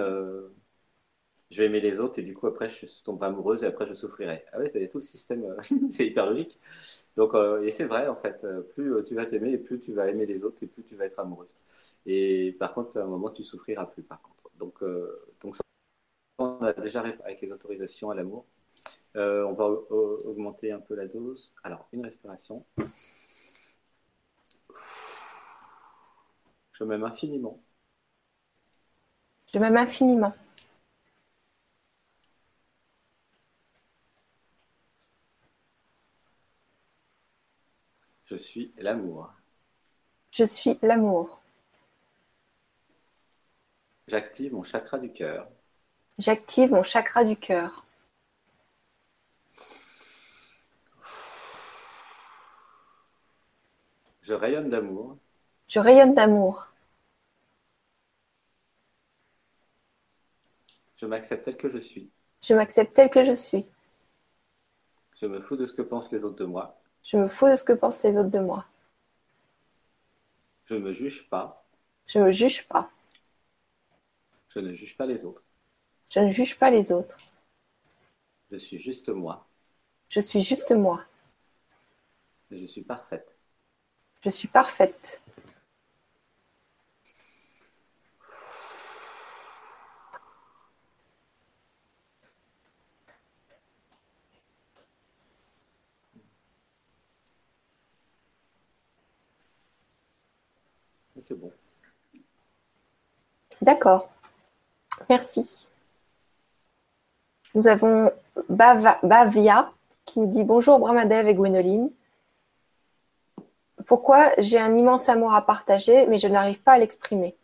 je vais aimer les autres et du coup après je tomberai amoureuse et après je souffrirai. Ah ouais, c'est tout le système, euh, (laughs) c'est hyper logique. Donc euh, et c'est vrai en fait, euh, plus tu vas t'aimer et plus tu vas aimer les autres et plus tu vas être amoureuse. Et par contre à un moment tu souffriras plus par contre. Donc donc ça, on a déjà avec les autorisations à l'amour. on va augmenter un peu la dose. Alors une respiration. Je m'aime infiniment. Je m'aime infiniment. Je suis l'amour. Je suis l'amour. J'active mon chakra du cœur. J'active mon chakra du cœur. Je rayonne d'amour. Je rayonne d'amour. Je m'accepte tel que je suis. Je m'accepte tel que je suis. Je me fous de ce que pensent les autres de moi. Je me fous de ce que pensent les autres de moi. Je ne me juge pas. Je ne me juge pas. Je ne juge pas les autres. Je ne juge pas les autres. Je suis juste moi. Je suis juste moi. je suis parfaite. Je suis parfaite. c'est bon. D'accord. Merci. Nous avons Bavia qui nous dit bonjour Brahmadev et Gwénoline. Pourquoi j'ai un immense amour à partager, mais je n'arrive pas à l'exprimer?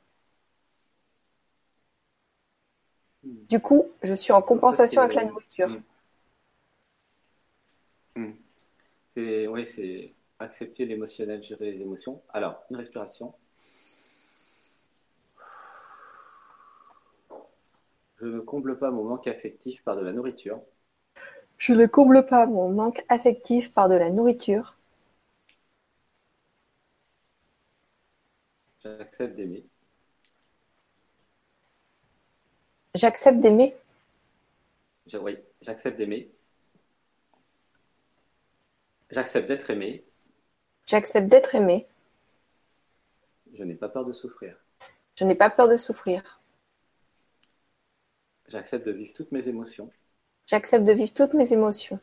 Du coup, je suis en compensation avec la nourriture. Hmm. Hmm. Oui, c'est accepter l'émotionnel, gérer les émotions. Alors, une respiration. Je ne comble pas mon manque affectif par de la nourriture. Je ne comble pas mon manque affectif par de la nourriture. J'accepte d'aimer. J'accepte d'aimer. oui, j'accepte d'aimer. J'accepte d'être aimé. J'accepte d'être aimé. Je n'ai pas peur de souffrir. Je n'ai pas peur de souffrir. J'accepte de vivre toutes mes émotions. J'accepte de vivre toutes mes émotions.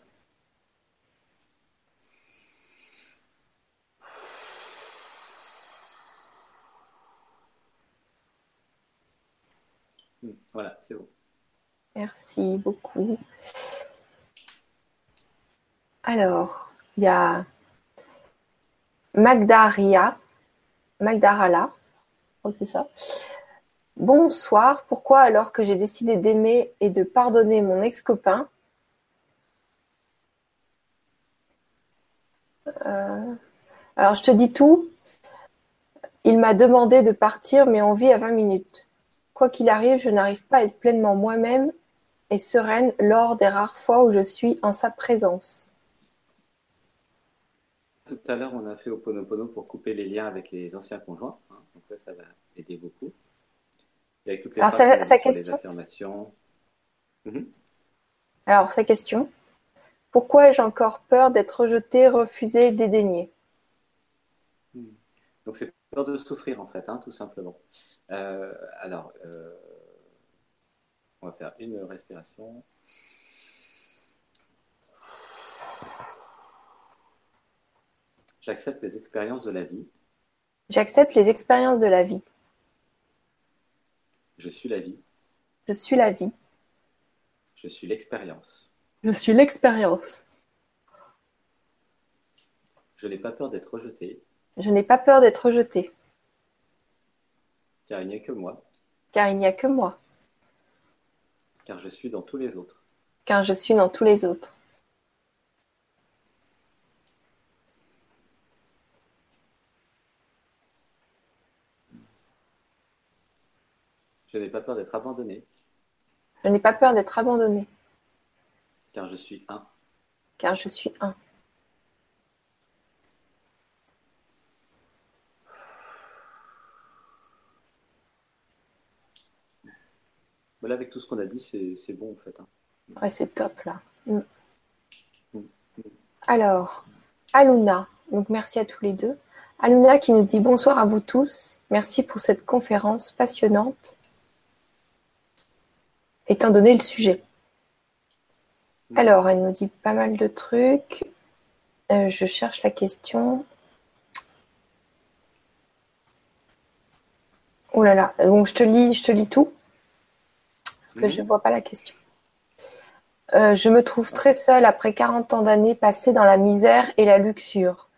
Hmm, voilà, c'est bon. Merci beaucoup. Alors, il y a Magdaria, Magdarala, c'est ça, Bonsoir, pourquoi alors que j'ai décidé d'aimer et de pardonner mon ex-copain euh, Alors je te dis tout. Il m'a demandé de partir, mais on vit à 20 minutes. Quoi qu'il arrive, je n'arrive pas à être pleinement moi-même et sereine lors des rares fois où je suis en sa présence. Tout à l'heure, on a fait Oponopono pour couper les liens avec les anciens conjoints. Hein. donc ça va aider beaucoup. Avec toutes les Alors, sa, question. affirmations. Mhm. Alors, sa question. Pourquoi ai-je encore peur d'être rejeté, refusé, dédaigné? Hmm. Donc, c'est peur de souffrir, en fait, hein, tout simplement. Euh, alors, euh, on va faire une respiration. J'accepte les expériences de la vie. J'accepte les expériences de la vie. Je suis la vie. Je suis la vie. Je suis l'expérience. Je suis l'expérience. Je n'ai pas peur d'être rejeté. Je n'ai pas peur d'être rejeté. Car il n'y a que moi. Car il n'y a que moi. Car je suis dans tous les autres. Car je suis dans tous les autres. Je n'ai pas peur d'être abandonné. Je n'ai pas peur d'être abandonné. Car je suis un. Car je suis un. Voilà, avec tout ce qu'on a dit, c'est bon en fait. Hein. Ouais, c'est top là. Mm. Mm. Alors, Aluna, donc merci à tous les deux. Aluna qui nous dit bonsoir à vous tous. Merci pour cette conférence passionnante étant donné le sujet. Alors, elle nous dit pas mal de trucs. Euh, je cherche la question. Oh là là, donc je te lis, je te lis tout. Parce que je ne vois pas la question. Euh, je me trouve très seule après 40 ans d'années passées dans la misère et la luxure.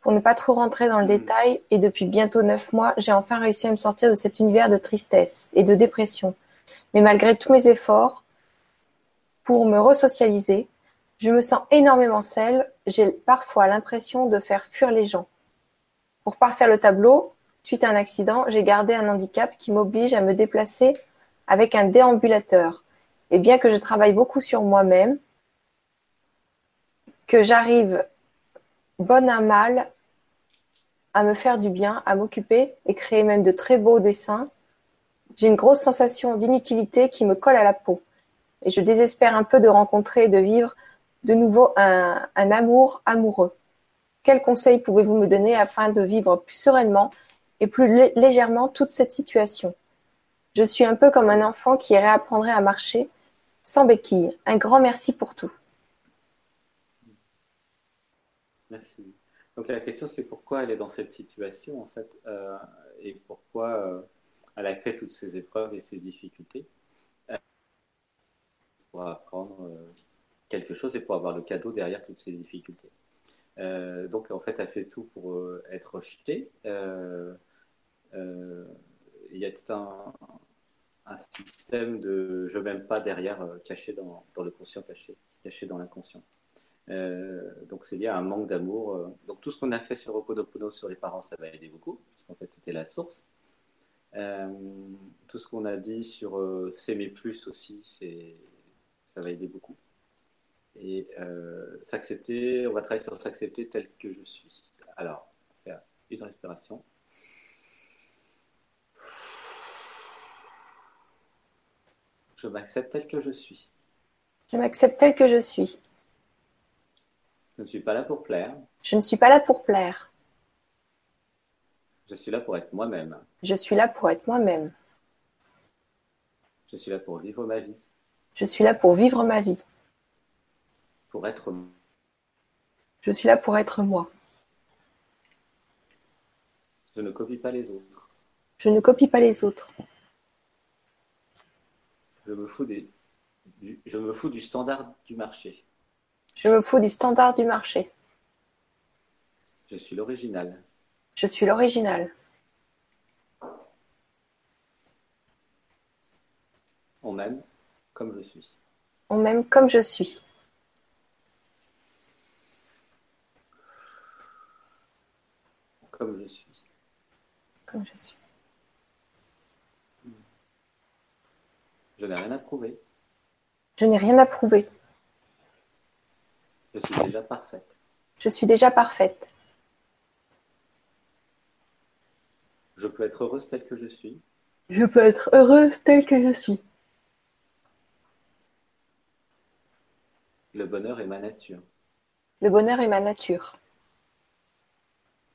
Pour ne pas trop rentrer dans le détail, et depuis bientôt neuf mois, j'ai enfin réussi à me sortir de cet univers de tristesse et de dépression mais malgré tous mes efforts pour me resocialiser, je me sens énormément seule, j'ai parfois l'impression de faire fuir les gens. Pour parfaire le tableau, suite à un accident, j'ai gardé un handicap qui m'oblige à me déplacer avec un déambulateur. Et bien que je travaille beaucoup sur moi-même, que j'arrive bonne à mal à me faire du bien, à m'occuper et créer même de très beaux dessins, j'ai une grosse sensation d'inutilité qui me colle à la peau, et je désespère un peu de rencontrer et de vivre de nouveau un, amour amoureux. Quels conseils pouvez-vous me donner afin de vivre plus sereinement et plus légèrement toute cette situation? Je suis un peu comme un enfant qui réapprendrait à marcher sans béquille. Un grand merci pour tout. Merci. Donc la question c'est pourquoi elle est dans cette situation en fait euh, et pourquoi euh, elle a créé toutes ces épreuves et ces difficultés euh, pour apprendre euh, quelque chose et pour avoir le cadeau derrière toutes ces difficultés. Euh, donc en fait, elle fait tout pour être rejetée. il y a tout un, système de je m'aime pas derrière, caché dans, le conscient, caché, dans l'inconscient. donc c'est lié à un manque d'amour. Donc tout ce qu'on a fait sur Oponopono sur les parents, ça va aider beaucoup, parce qu'en fait c'était la source. Euh, tout ce qu'on a dit sur euh, s'aimer plus aussi, ça va aider beaucoup. Et euh, s'accepter, on va travailler sur s'accepter tel que je suis. Alors, faire une respiration. Je m'accepte tel que je suis. Je m'accepte tel que je suis. Je ne suis pas là pour plaire. Je ne suis pas là pour plaire. Je suis là pour être moi-même. Je suis là pour être moi-même. Je suis là pour vivre ma vie. Je suis là pour vivre ma vie. Pour être. Je suis là pour être moi. Je ne copie pas les autres. Je ne copie pas les autres. Je me fous des... du... Je me fous du standard du marché. Je me fous du standard du marché. Je suis l'original. Je suis l'original. On m'aime comme je suis. On m'aime comme je suis. Comme je suis. Comme je suis. Je n'ai rien à prouver. Je n'ai rien à prouver. Je suis déjà parfaite. Je suis déjà parfaite. Je peux être heureuse telle que je suis. Je peux être heureuse telle que je suis. Le bonheur est ma nature. Le bonheur est ma nature.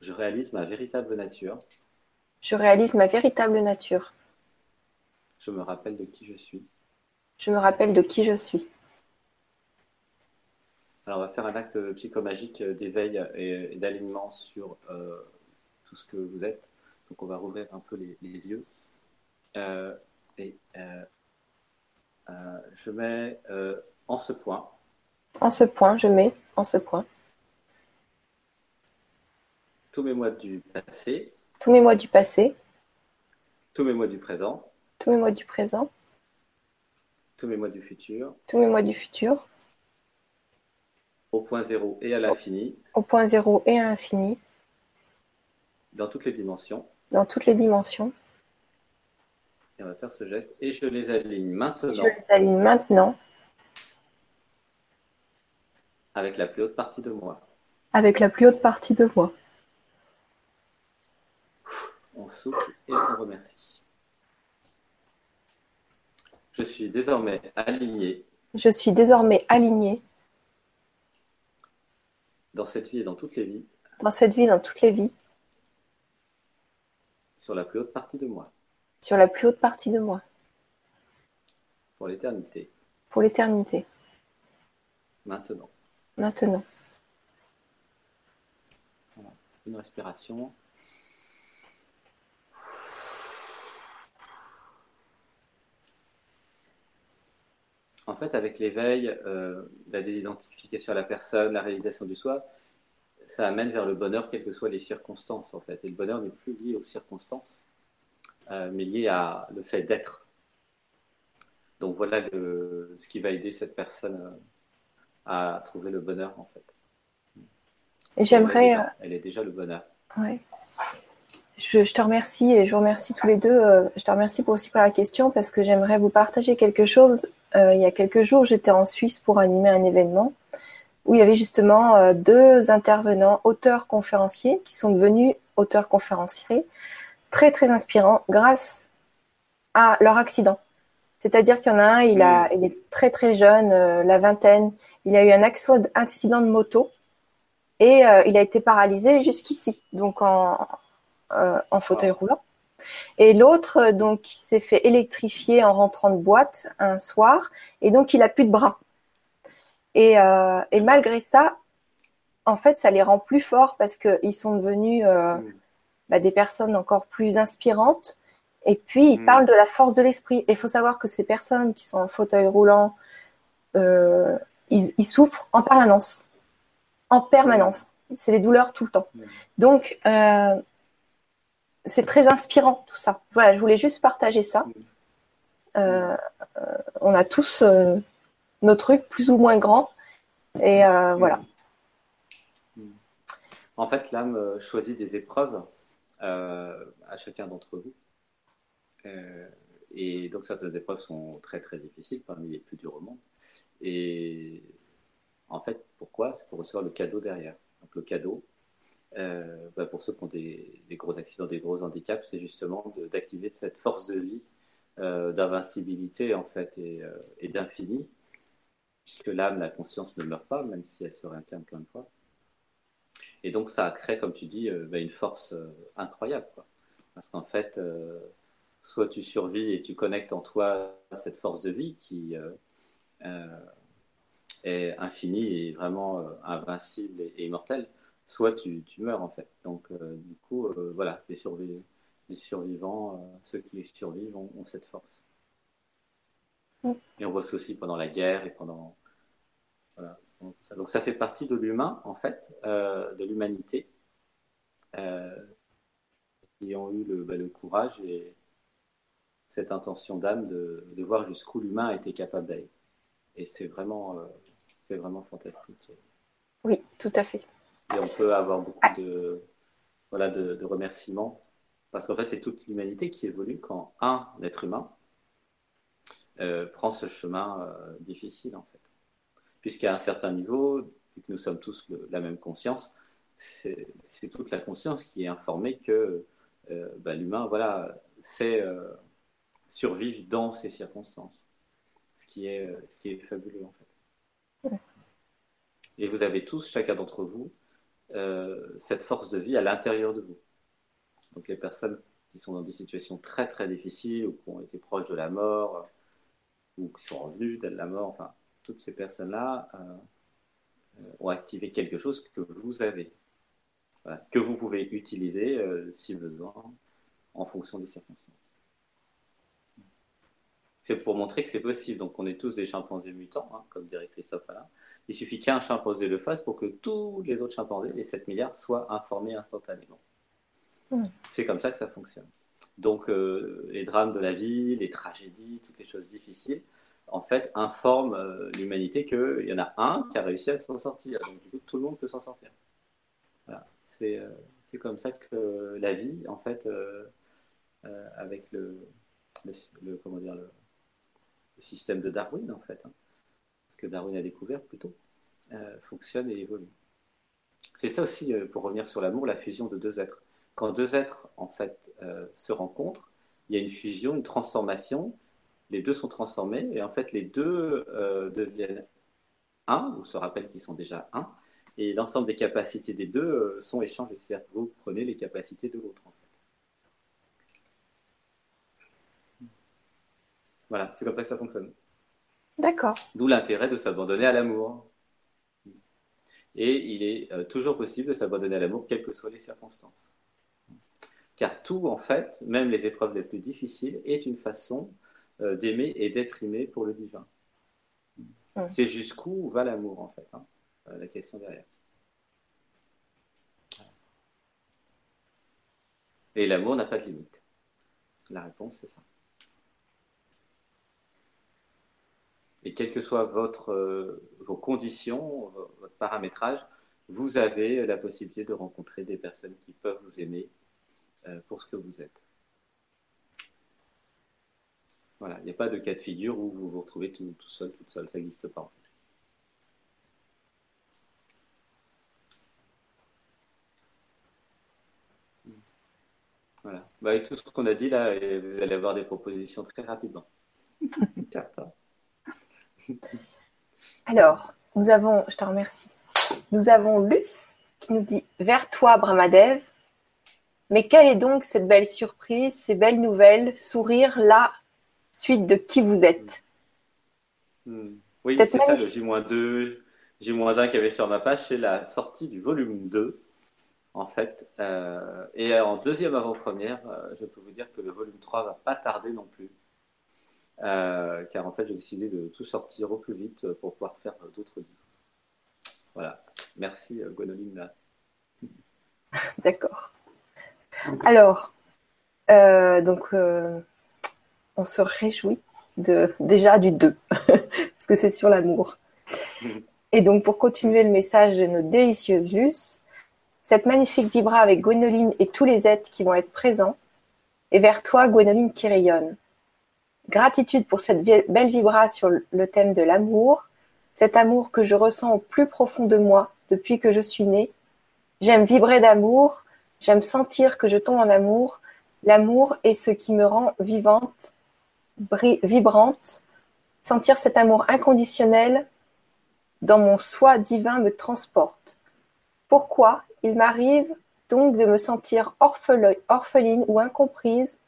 Je réalise ma véritable nature. Je réalise ma véritable nature. Je me rappelle de qui je suis. Je me rappelle de qui je suis. Alors, on va faire un acte psychomagique d'éveil et, d'alignement sur euh, tout ce que vous êtes. Donc, on va rouvrir un peu les, yeux. Euh, et euh, je mets en ce point. En ce point, je mets en ce point. Tous mes mois du passé. Tous mes mois du passé. Tous mes mois du présent. Tous mes mois du présent. Tous mes mois du futur. Tous mes mois du futur. Au point zéro et à l'infini. Au point zéro et à l'infini. Dans toutes les dimensions. Dans toutes les dimensions. Et on va faire ce geste. Et je les aligne maintenant. Je les aligne maintenant. Avec la plus haute partie de moi. Avec la plus haute partie de moi. On souffle et on remercie. Je suis désormais aligné. Je suis désormais aligné. Dans cette vie et dans toutes les vies. Dans cette vie et dans toutes les vies. Sur la plus haute partie de moi. Sur la plus haute partie de moi. Pour l'éternité. Pour l'éternité. Maintenant. Maintenant. Une respiration. En fait, avec l'éveil, euh, la désidentification à la personne, la réalisation du soi, ça amène vers le bonheur, quelles que soient les circonstances, en fait. Et le bonheur n'est plus lié aux circonstances, euh, mais lié à le fait d'être. Donc voilà ce qui va aider cette personne euh, à trouver le bonheur, en fait. Et j'aimerais. Elle, est déjà le bonheur. Ouais. Je, je, te remercie et je vous remercie tous les deux. Je te remercie pour aussi pour la question parce que j'aimerais vous partager quelque chose euh, il y a quelques jours, j'étais en Suisse pour animer un événement où il y avait justement euh, deux intervenants, auteurs conférenciers, qui sont devenus auteurs conférenciers, très très inspirants grâce à leur accident. C'est-à-dire qu'il y en a un, il, a, mm. il est très très jeune, euh, la vingtaine, il a eu un accident de moto et il a été paralysé jusqu'ici, donc en, en fauteuil roulant. Et l'autre, euh, donc, s'est fait électrifier en rentrant de boîte un soir, et donc il a plus de bras. Et, euh, malgré ça, en fait, ça les rend plus forts parce qu'ils sont devenus euh, bah, des personnes encore plus inspirantes. Et puis, ils mm. parlent de la force de l'esprit. Et il faut savoir que ces personnes qui sont en fauteuil roulant, ils, souffrent en permanence. En permanence. C'est les douleurs tout le temps. Mm. Donc, c'est très inspirant tout ça. Voilà, je voulais juste partager ça. Euh, euh, on a tous euh, nos trucs plus ou moins grands. Et voilà. En fait, l'âme choisit des épreuves à chacun d'entre vous. et donc, certaines épreuves sont très très difficiles, parmi les plus dures au monde. Et en fait, pourquoi? C'est pour recevoir le cadeau derrière. Donc, le cadeau, euh, bah, pour ceux qui ont des, gros accidents, des gros handicaps, c'est justement d'activer cette force de vie, euh, d'invincibilité en fait et, euh, et d'infini, puisque l'âme, la conscience ne meurt pas, même si elle se réincarne plein de fois. Et donc ça crée, comme tu dis, bah, une force incroyable, quoi. parce qu'en fait, soit tu survis et tu connectes en toi cette force de vie qui est infinie et vraiment invincible et immortelle soit tu, meurs en fait. Donc euh, du coup, euh, voilà, les, les survivants, euh, ceux qui survivent ont, cette force. Et on voit ça aussi pendant la guerre et pendant... Voilà. Donc ça, fait partie de l'humain en fait, de l'humanité, qui ont eu le, bah, le, courage et cette intention d'âme de, de, voir jusqu'où l'humain a été capable d'aller. Et c'est vraiment, c'est vraiment fantastique. Oui, tout à fait et on peut avoir beaucoup de, voilà, de, remerciements. Parce qu'en fait, c'est toute l'humanité qui évolue quand un être humain prend ce chemin difficile en fait. Puisqu'à un certain niveau, que nous sommes tous la même conscience, c'est toute la conscience qui est informée que bah, l'humain, voilà, sait survivre dans ces circonstances, ce qui est, ce qui est fabuleux en fait. Et vous avez tous, chacun d'entre vous, euh, cette force de vie à l'intérieur de vous. Donc les personnes qui sont dans des situations très très difficiles ou qui ont été proches de la mort ou qui sont revenues de la mort, enfin toutes ces personnes-là euh, ont activé quelque chose que vous avez, que vous pouvez utiliser euh, si besoin en fonction des circonstances. C'est pour montrer que c'est possible. Donc on est tous des chimpanzés mutants, hein, comme dirait Christophe Alain. Il suffit qu'un chimpanzé le fasse pour que tous les autres chimpanzés, les 7 milliards, soient informés instantanément. C'est comme ça que ça fonctionne. Donc, euh, les drames de la vie, les tragédies, toutes les choses difficiles, en fait, informent euh, l'humanité qu'il y en a un qui a réussi à s'en sortir. Donc, du coup, tout le monde peut s'en sortir. Voilà. C'est euh, comme ça que la vie, en fait, avec le, comment dire, le, système de Darwin, en fait, hein, que Darwin a découvert plutôt, euh, fonctionne et évolue. C'est ça aussi, euh, pour revenir sur l'amour, la fusion de deux êtres. Quand deux êtres, en fait, euh, se rencontrent, il y a une fusion, une transformation, les deux sont transformés, et en fait, les deux deviennent un, ou se rappellent qu'ils sont déjà un, et l'ensemble des capacités des deux sont échangées. C'est-à-dire que vous prenez les capacités de l'autre, en fait. Voilà, c'est comme ça que ça fonctionne. D'accord. D'où l'intérêt de s'abandonner à l'amour. Et il est euh, toujours possible de s'abandonner à l'amour, quelles que soient les circonstances. Car tout, en fait, même les épreuves les plus difficiles, est une façon euh, d'aimer et d'être aimé pour le divin. C'est jusqu'où va l'amour, en fait, hein, euh, la question derrière. Et l'amour n'a pas de limite. La réponse, c'est ça. Et quelles que soient votre, euh, vos conditions, votre paramétrage, vous avez la possibilité de rencontrer des personnes qui peuvent vous aimer euh, pour ce que vous êtes. Voilà, il n'y a pas de cas de figure où vous vous retrouvez tout, seul, toute seule, ça n'existe pas. Voilà. Bah, avec tout ce qu'on a dit là, vous allez avoir des propositions très rapidement. (laughs) Alors, nous avons, je te remercie, nous avons Luce qui nous dit Vers toi, Brahmadev. Mais quelle est donc cette belle surprise, ces belles nouvelles, sourire, la suite de qui vous êtes hmm. Oui, c'est ça, le J-2, J-1 qui avait sur ma page, c'est la sortie du volume 2, en fait. Euh, et en deuxième avant-première, euh, je peux vous dire que le volume 3 va pas tarder non plus. Euh, car en fait j'ai décidé de tout sortir au plus vite pour pouvoir faire d'autres livres. Voilà, merci Gwenoline. (laughs) D'accord. Alors, donc on se réjouit de, déjà du 2, (laughs) parce que c'est sur l'amour. Et donc pour continuer le message de nos délicieuses Luce, cette magnifique vibra avec Gwenoline et tous les êtres qui vont être présents, et vers toi Gwenoline qui rayonne. Gratitude pour cette belle vibra sur le thème de l'amour, cet amour que je ressens au plus profond de moi depuis que je suis née. J'aime vibrer d'amour, j'aime sentir que je tombe en amour. L'amour est ce qui me rend vivante, vibrante. Sentir cet amour inconditionnel dans mon soi divin me transporte. Pourquoi il m'arrive donc de me sentir orpheline ou incomprise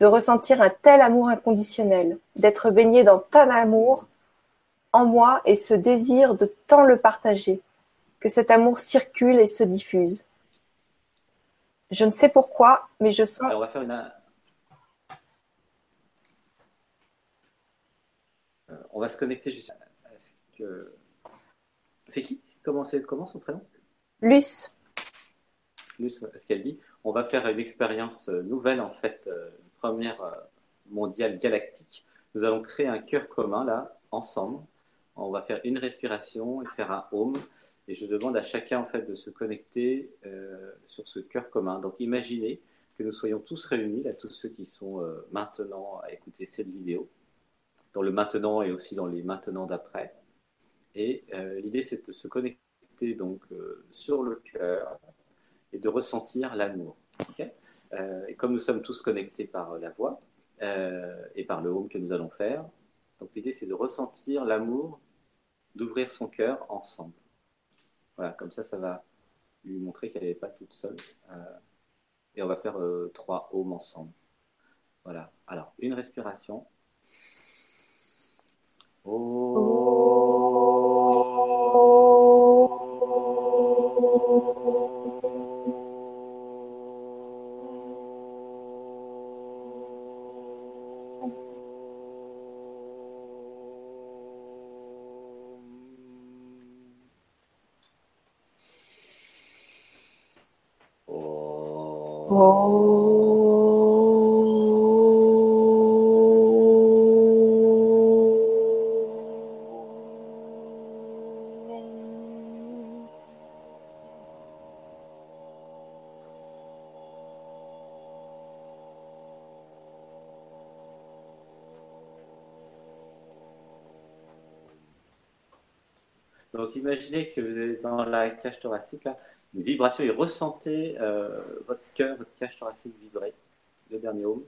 de ressentir un tel amour inconditionnel, d'être baigné dans tant d'amour en moi et ce désir de tant le partager, que cet amour circule et se diffuse. Je ne sais pourquoi, mais je sens. Euh, on va se connecter juste. Que... C'est qui comment, comment son prénom Luce. Luce, ce qu'elle dit. On va faire une expérience euh, nouvelle en fait euh, première euh, mondiale galactique, nous allons créer un cœur commun là, ensemble. On va faire une respiration et faire un home. Et je demande à chacun en fait de se connecter euh, sur ce cœur commun. Donc imaginez que nous soyons tous réunis, là, tous ceux qui sont euh, maintenant à écouter cette vidéo. Dans le maintenant et aussi dans les maintenant d'après. Et l'idée, c'est de se connecter donc sur le cœur et de ressentir l'amour. et comme nous sommes tous connectés par la voix et par le home que nous allons faire, donc l'idée, c'est de ressentir l'amour, d'ouvrir son cœur ensemble. Voilà, comme ça, ça va lui montrer qu'elle n'est pas toute seule. Euh, et on va faire euh, trois ohms ensemble. Voilà. Alors, une respiration. Donc imaginez que vous êtes dans la cage thoracique, une vibration et ressentez euh, votre cœur, votre cage thoracique vibrer. Le dernier home.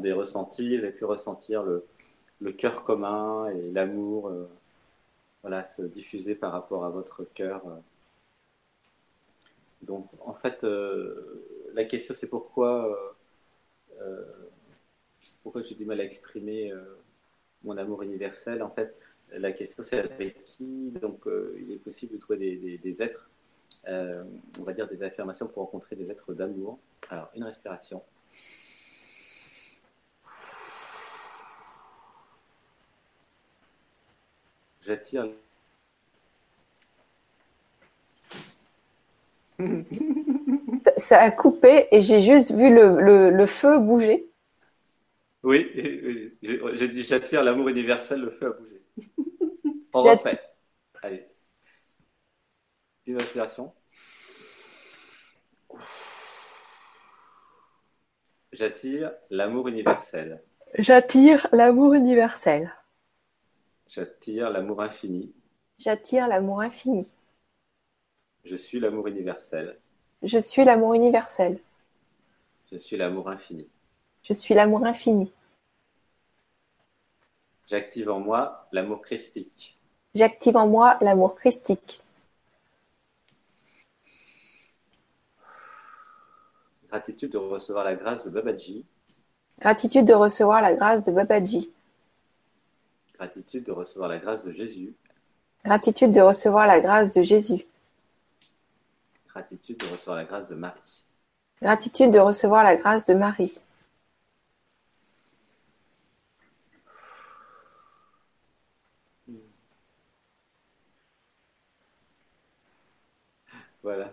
Des ressentis, j'ai pu ressentir le, cœur commun et l'amour euh, voilà, se diffuser par rapport à votre cœur. Euh. Donc, en fait, euh, la question, c'est pourquoi, pourquoi j'ai du mal à exprimer mon amour universel? En fait, la question, c'est avec qui? Donc, il est possible de trouver des êtres, on va dire des affirmations pour rencontrer des êtres d'amour. Alors, une respiration. J'attire. Ça a coupé et j'ai juste vu le, le, feu bouger. Oui, j'ai dit j'attire l'amour universel, le feu a bougé. (laughs) On refait. Allez. Une inspiration. J'attire l'amour universel. J'attire l'amour universel. J'attire l'amour infini. J'attire l'amour infini. Je suis l'amour universel. Je suis l'amour universel. Je suis l'amour infini. Je suis l'amour infini. J'active en moi l'amour christique. J'active en moi l'amour christique. Gratitude de recevoir la grâce de Babaji. Gratitude de recevoir la grâce de Babaji. Gratitude de recevoir la grâce de Jésus. Gratitude de recevoir la grâce de Jésus. Gratitude de recevoir la grâce de Marie. Gratitude de recevoir la grâce de Marie. Voilà.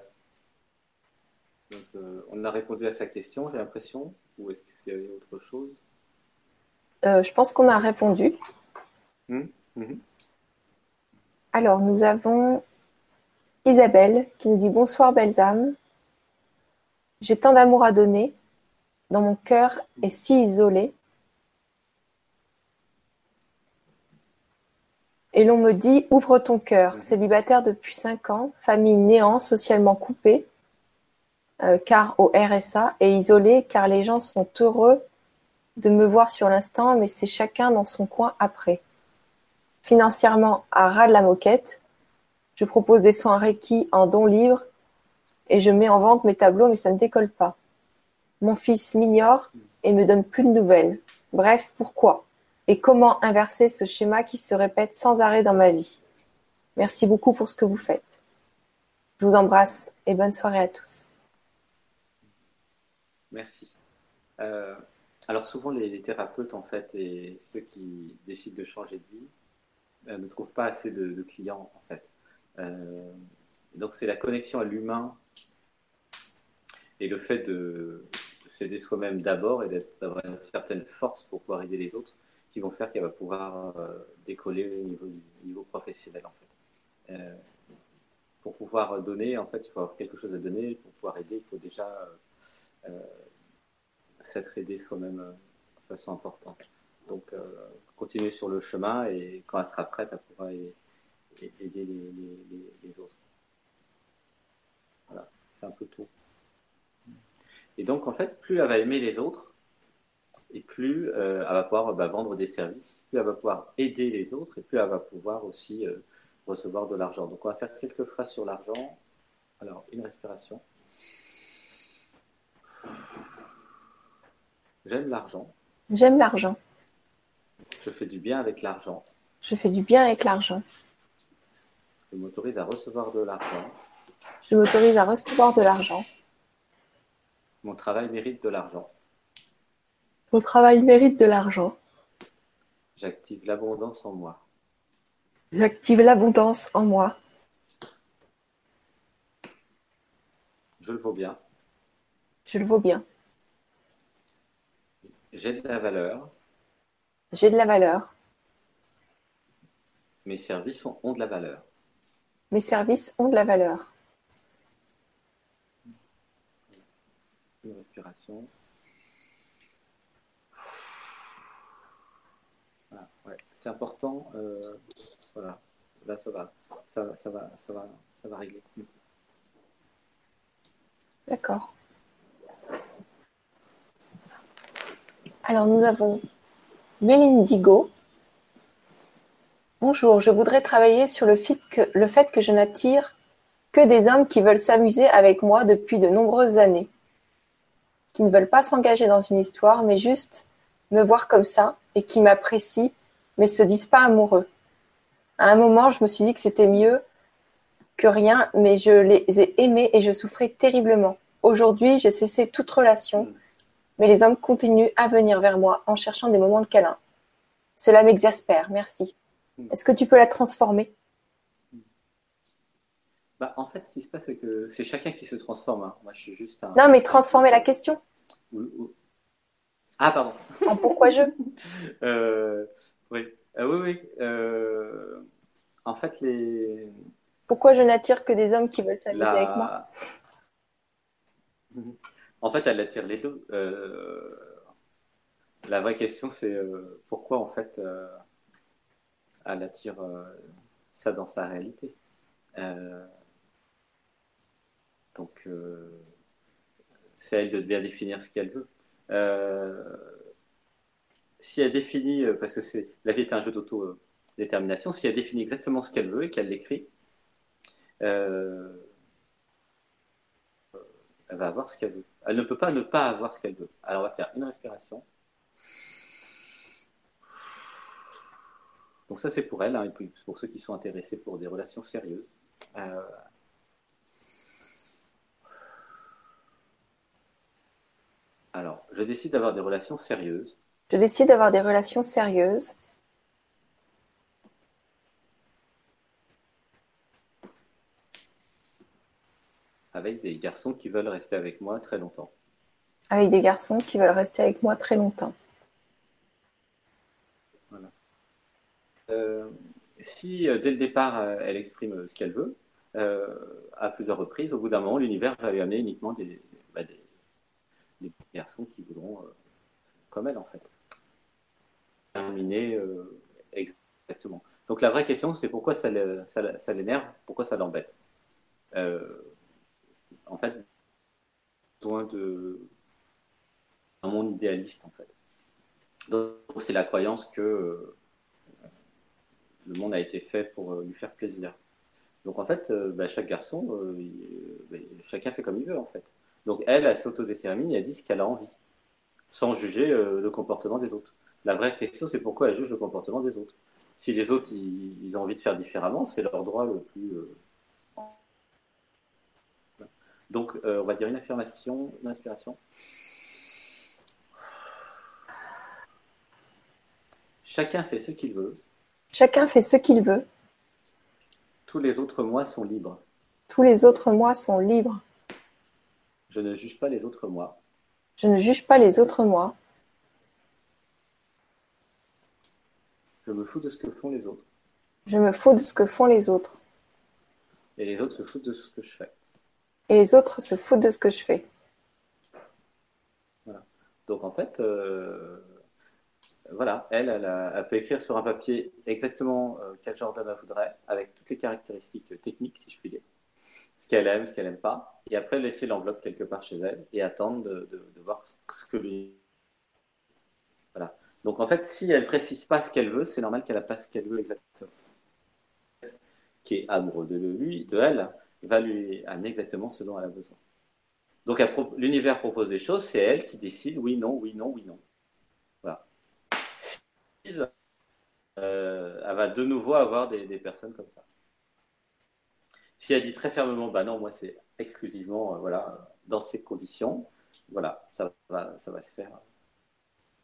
Euh, on a répondu à sa question, j'ai l'impression. Ou est-ce qu'il y avait autre chose? Euh, Je pense qu'on a répondu. Mmh, mmh. Alors, nous avons Isabelle qui nous dit Bonsoir, belles âmes. J'ai tant d'amour à donner. Dans mon cœur est si isolé. Et l'on me dit Ouvre ton cœur. Mmh. Célibataire depuis cinq ans, famille néant, socialement coupée, euh, car au RSA, et isolé car les gens sont heureux de me voir sur l'instant, mais c'est chacun dans son coin après financièrement à ras de la moquette. Je propose des soins Reiki en don libre et je mets en vente mes tableaux, mais ça ne décolle pas. Mon fils m'ignore et me donne plus de nouvelles. Bref, pourquoi Et comment inverser ce schéma qui se répète sans arrêt dans ma vie? Merci beaucoup pour ce que vous faites. Je vous embrasse et bonne soirée à tous. Merci. Euh, alors souvent les, thérapeutes en fait et ceux qui décident de changer de vie ne trouvent pas assez de, clients en fait. Euh, donc c'est la connexion à l'humain et le fait de s'aider soi-même d'abord et d'avoir une certaine force pour pouvoir aider les autres qui vont faire qu'elle va pouvoir euh, décoller au niveau, niveau professionnel en fait. pour pouvoir donner, en fait, il faut avoir quelque chose à donner. Pour pouvoir aider, il faut déjà s'être aidé soi-même euh, de façon importante. Donc, euh, continuer sur le chemin et quand elle sera prête, elle pourra aider les, autres. Voilà, c'est un peu tout. Et donc, en fait, plus elle va aimer les autres, et plus euh, elle va pouvoir bah, vendre des services, plus elle va pouvoir aider les autres, et plus elle va pouvoir aussi recevoir de l'argent. Donc, on va faire quelques phrases sur l'argent. Alors, une respiration. J'aime l'argent. J'aime l'argent. Je fais du bien avec l'argent. Je fais du bien avec l'argent. Je m'autorise à recevoir de l'argent. Je m'autorise à recevoir de l'argent. Mon travail mérite de l'argent. Mon travail mérite de l'argent. J'active l'abondance en moi. J'active l'abondance en moi. Je le vaux bien. Je le vaux bien. J'ai de la valeur. J'ai de la valeur. Mes services ont de la valeur. Mes services ont de la valeur. Une respiration. C'est important. Euh, voilà. Là, ça va. Ça, ça, va, ça, va, ça va régler. D'accord. Alors nous avons Mélindigo. Bonjour, je voudrais travailler sur le fait, que, je n'attire que des hommes qui veulent s'amuser avec moi depuis de nombreuses années, qui ne veulent pas s'engager dans une histoire, mais juste me voir comme ça et qui m'apprécient, mais se disent pas amoureux. À un moment, je me suis dit que c'était mieux que rien, mais je les ai aimés et je souffrais terriblement. Aujourd'hui, j'ai cessé toute relation mais les hommes continuent à venir vers moi en cherchant des moments de câlin. Cela m'exaspère, merci. Hmm. Est-ce que tu peux la transformer? Bah, En fait, ce qui se passe, c'est que c'est chacun qui se transforme. Hein. Moi, je suis juste un... Non, mais transformer la question. Ah, pardon. En pourquoi je? (laughs) Euh, Oui, euh, oui, oui. Euh, en fait, les... Pourquoi je n'attire que des hommes qui veulent s'amuser avec moi? (laughs) En fait, elle attire les deux. Euh, la vraie question, c'est euh, pourquoi en fait euh, elle attire ça dans sa réalité? donc, c'est à elle de bien définir ce qu'elle veut. si elle définit, parce que c'est la vie est un jeu d'auto-détermination, si elle définit exactement ce qu'elle veut et qu'elle l'écrit, elle va avoir ce qu'elle veut. Elle ne peut pas ne pas avoir ce qu'elle veut. Alors on va faire une respiration. Donc ça c'est pour elle, hein, et pour ceux qui sont intéressés pour des relations sérieuses. Euh, alors, je décide d'avoir des relations sérieuses. Je décide d'avoir des relations sérieuses. Avec des garçons qui veulent rester avec moi très longtemps. Avec des garçons qui veulent rester avec moi très longtemps. Voilà. Euh, si euh, dès le départ euh, elle exprime ce qu'elle veut, à plusieurs reprises, au bout d'un moment, l'univers va lui amener uniquement des, bah, garçons qui voudront comme elle en fait. Terminer exactement. Donc la vraie question, c'est pourquoi ça l'énerve, pourquoi ça l'embête? En fait, besoin de un monde idéaliste, en fait. Donc, c'est la croyance que euh, le monde a été fait pour euh, lui faire plaisir. Donc, en fait, euh, bah, chaque garçon, bah, chacun fait comme il veut, en fait. Donc, elle, elle s'autodétermine et elle dit ce qu'elle a envie, sans juger le comportement des autres. La vraie question, c'est pourquoi elle juge le comportement des autres. Si les autres, ils ont envie de faire différemment, c'est leur droit le plus donc, euh, on va dire une affirmation, une inspiration. Chacun fait ce qu'il veut. Chacun fait ce qu'il veut. Tous les autres mois sont libres. Tous les autres mois sont libres. Je ne juge pas les autres mois. Je ne juge pas les autres mois. Je me fous de ce que font les autres. Je me fous de ce que font les autres. Et les autres se foutent de ce que je fais. Et les autres se foutent de ce que je fais. Voilà. Donc en fait, euh, voilà, elle, elle, peut écrire sur un papier exactement euh, quel genre d'homme elle voudrait, avec toutes les caractéristiques techniques, si je puis dire. Ce qu'elle aime, ce qu'elle n'aime pas. Et après, laisser l'enveloppe quelque part chez elle et attendre de, de voir ce que lui. Voilà. Donc en fait, si elle précise pas ce qu'elle veut, c'est normal qu'elle n'a pas ce qu'elle veut exactement. Qui est amoureux de lui, de elle, va lui amener exactement ce dont elle a besoin. Donc l'univers propose des choses, c'est elle qui décide oui, non, oui, non, oui, non. Voilà. Euh, elle va de nouveau avoir des, personnes comme ça. Si elle dit très fermement, bah non, moi c'est exclusivement, euh, voilà, dans ces conditions, voilà, ça va, ça va se faire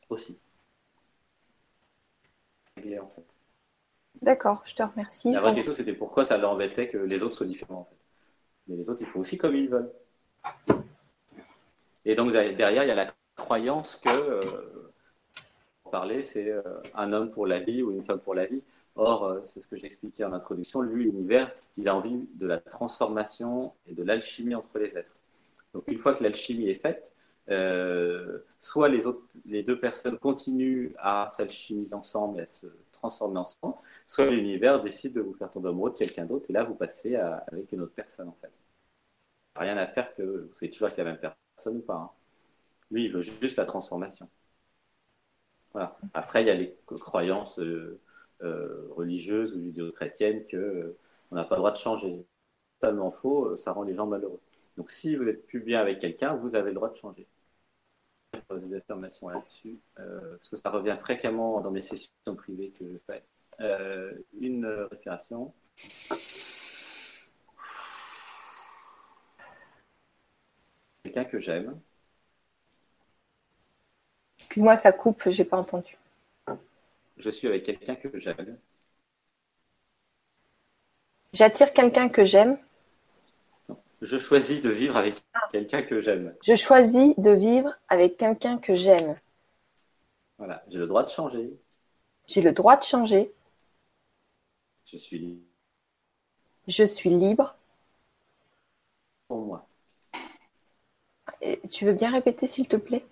aussi. D'accord, je te remercie. La vraie question, c'était pourquoi ça l'embêtait que les autres soient différents. En fait. Mais les autres, ils font aussi comme ils veulent. Et donc, derrière, il y a la croyance que, euh, pour parler, c'est euh, un homme pour la vie ou une femme pour la vie. Or, euh, c'est ce que j'expliquais en introduction, lui, l'univers, il a envie de la transformation et de l'alchimie entre les êtres. Donc, une fois que l'alchimie est faite, soit les, les deux personnes continuent à s'alchimiser ensemble et à se transformer ensemble, soit l'univers décide de vous faire tomber amoureux de quelqu'un d'autre et là vous passez avec une autre personne en fait. Rien à faire que vous soyez toujours avec la même personne ou pas. Hein. Lui, il veut juste la transformation. Voilà. Après, il y a les croyances euh, euh, religieuses ou judéo-chrétiennes que euh, on n'a pas le droit de changer. Totalement faux, ça rend les gens malheureux. Donc, si vous êtes plus bien avec quelqu'un, vous avez le droit de changer des affirmations là-dessus, euh, parce que ça revient fréquemment dans mes sessions privées que je fais. Euh, une respiration. Quelqu'un que j'aime. Excuse-moi, ça coupe, j'ai pas entendu. Je suis avec quelqu'un que j'aime. J'attire quelqu'un que j'aime. Je choisis de vivre avec quelqu'un que j'aime. Je choisis de vivre avec quelqu'un que j'aime. Voilà, j'ai le droit de changer. J'ai le droit de changer. Je suis libre. Je suis libre. Pour moi. Et tu veux bien répéter, s'il te plaît?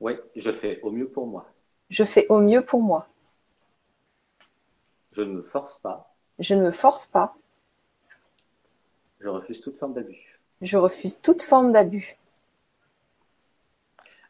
Oui, je fais au mieux pour moi. Je fais au mieux pour moi. Je ne me force pas. Je ne me force pas. Je refuse toute forme d'abus. Je refuse toute forme d'abus.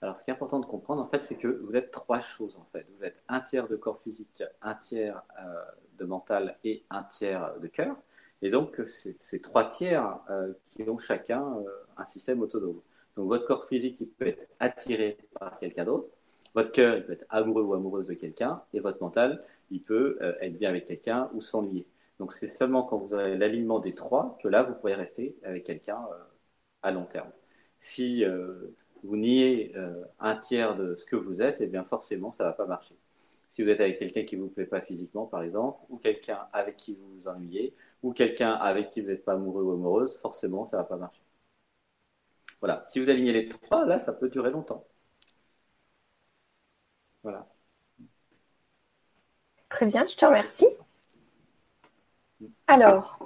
Alors, ce qui est important de comprendre, en fait, c'est que vous êtes trois choses, en fait. Vous êtes un tiers de corps physique, un tiers euh, de mental et un tiers de cœur. Et donc, c'est ces trois tiers euh, qui ont chacun euh, un système autonome. Donc, votre corps physique, il peut être attiré par quelqu'un d'autre. Votre cœur, il peut être amoureux ou amoureuse de quelqu'un. Et votre mental, il peut être bien avec quelqu'un ou s'ennuyer. Donc c'est seulement quand vous avez l'alignement des trois que là, vous pourrez rester avec quelqu'un euh, à long terme. Si euh, vous niez euh, un tiers de ce que vous êtes, eh bien forcément, ça ne va pas marcher. Si vous êtes avec quelqu'un qui ne vous plaît pas physiquement, par exemple, ou quelqu'un avec qui vous vous ennuyez, ou quelqu'un avec qui vous n'êtes pas amoureux ou amoureuse, forcément, ça ne va pas marcher. Voilà. Si vous alignez les trois, là, ça peut durer longtemps. Voilà. Très bien, je te remercie. Alors,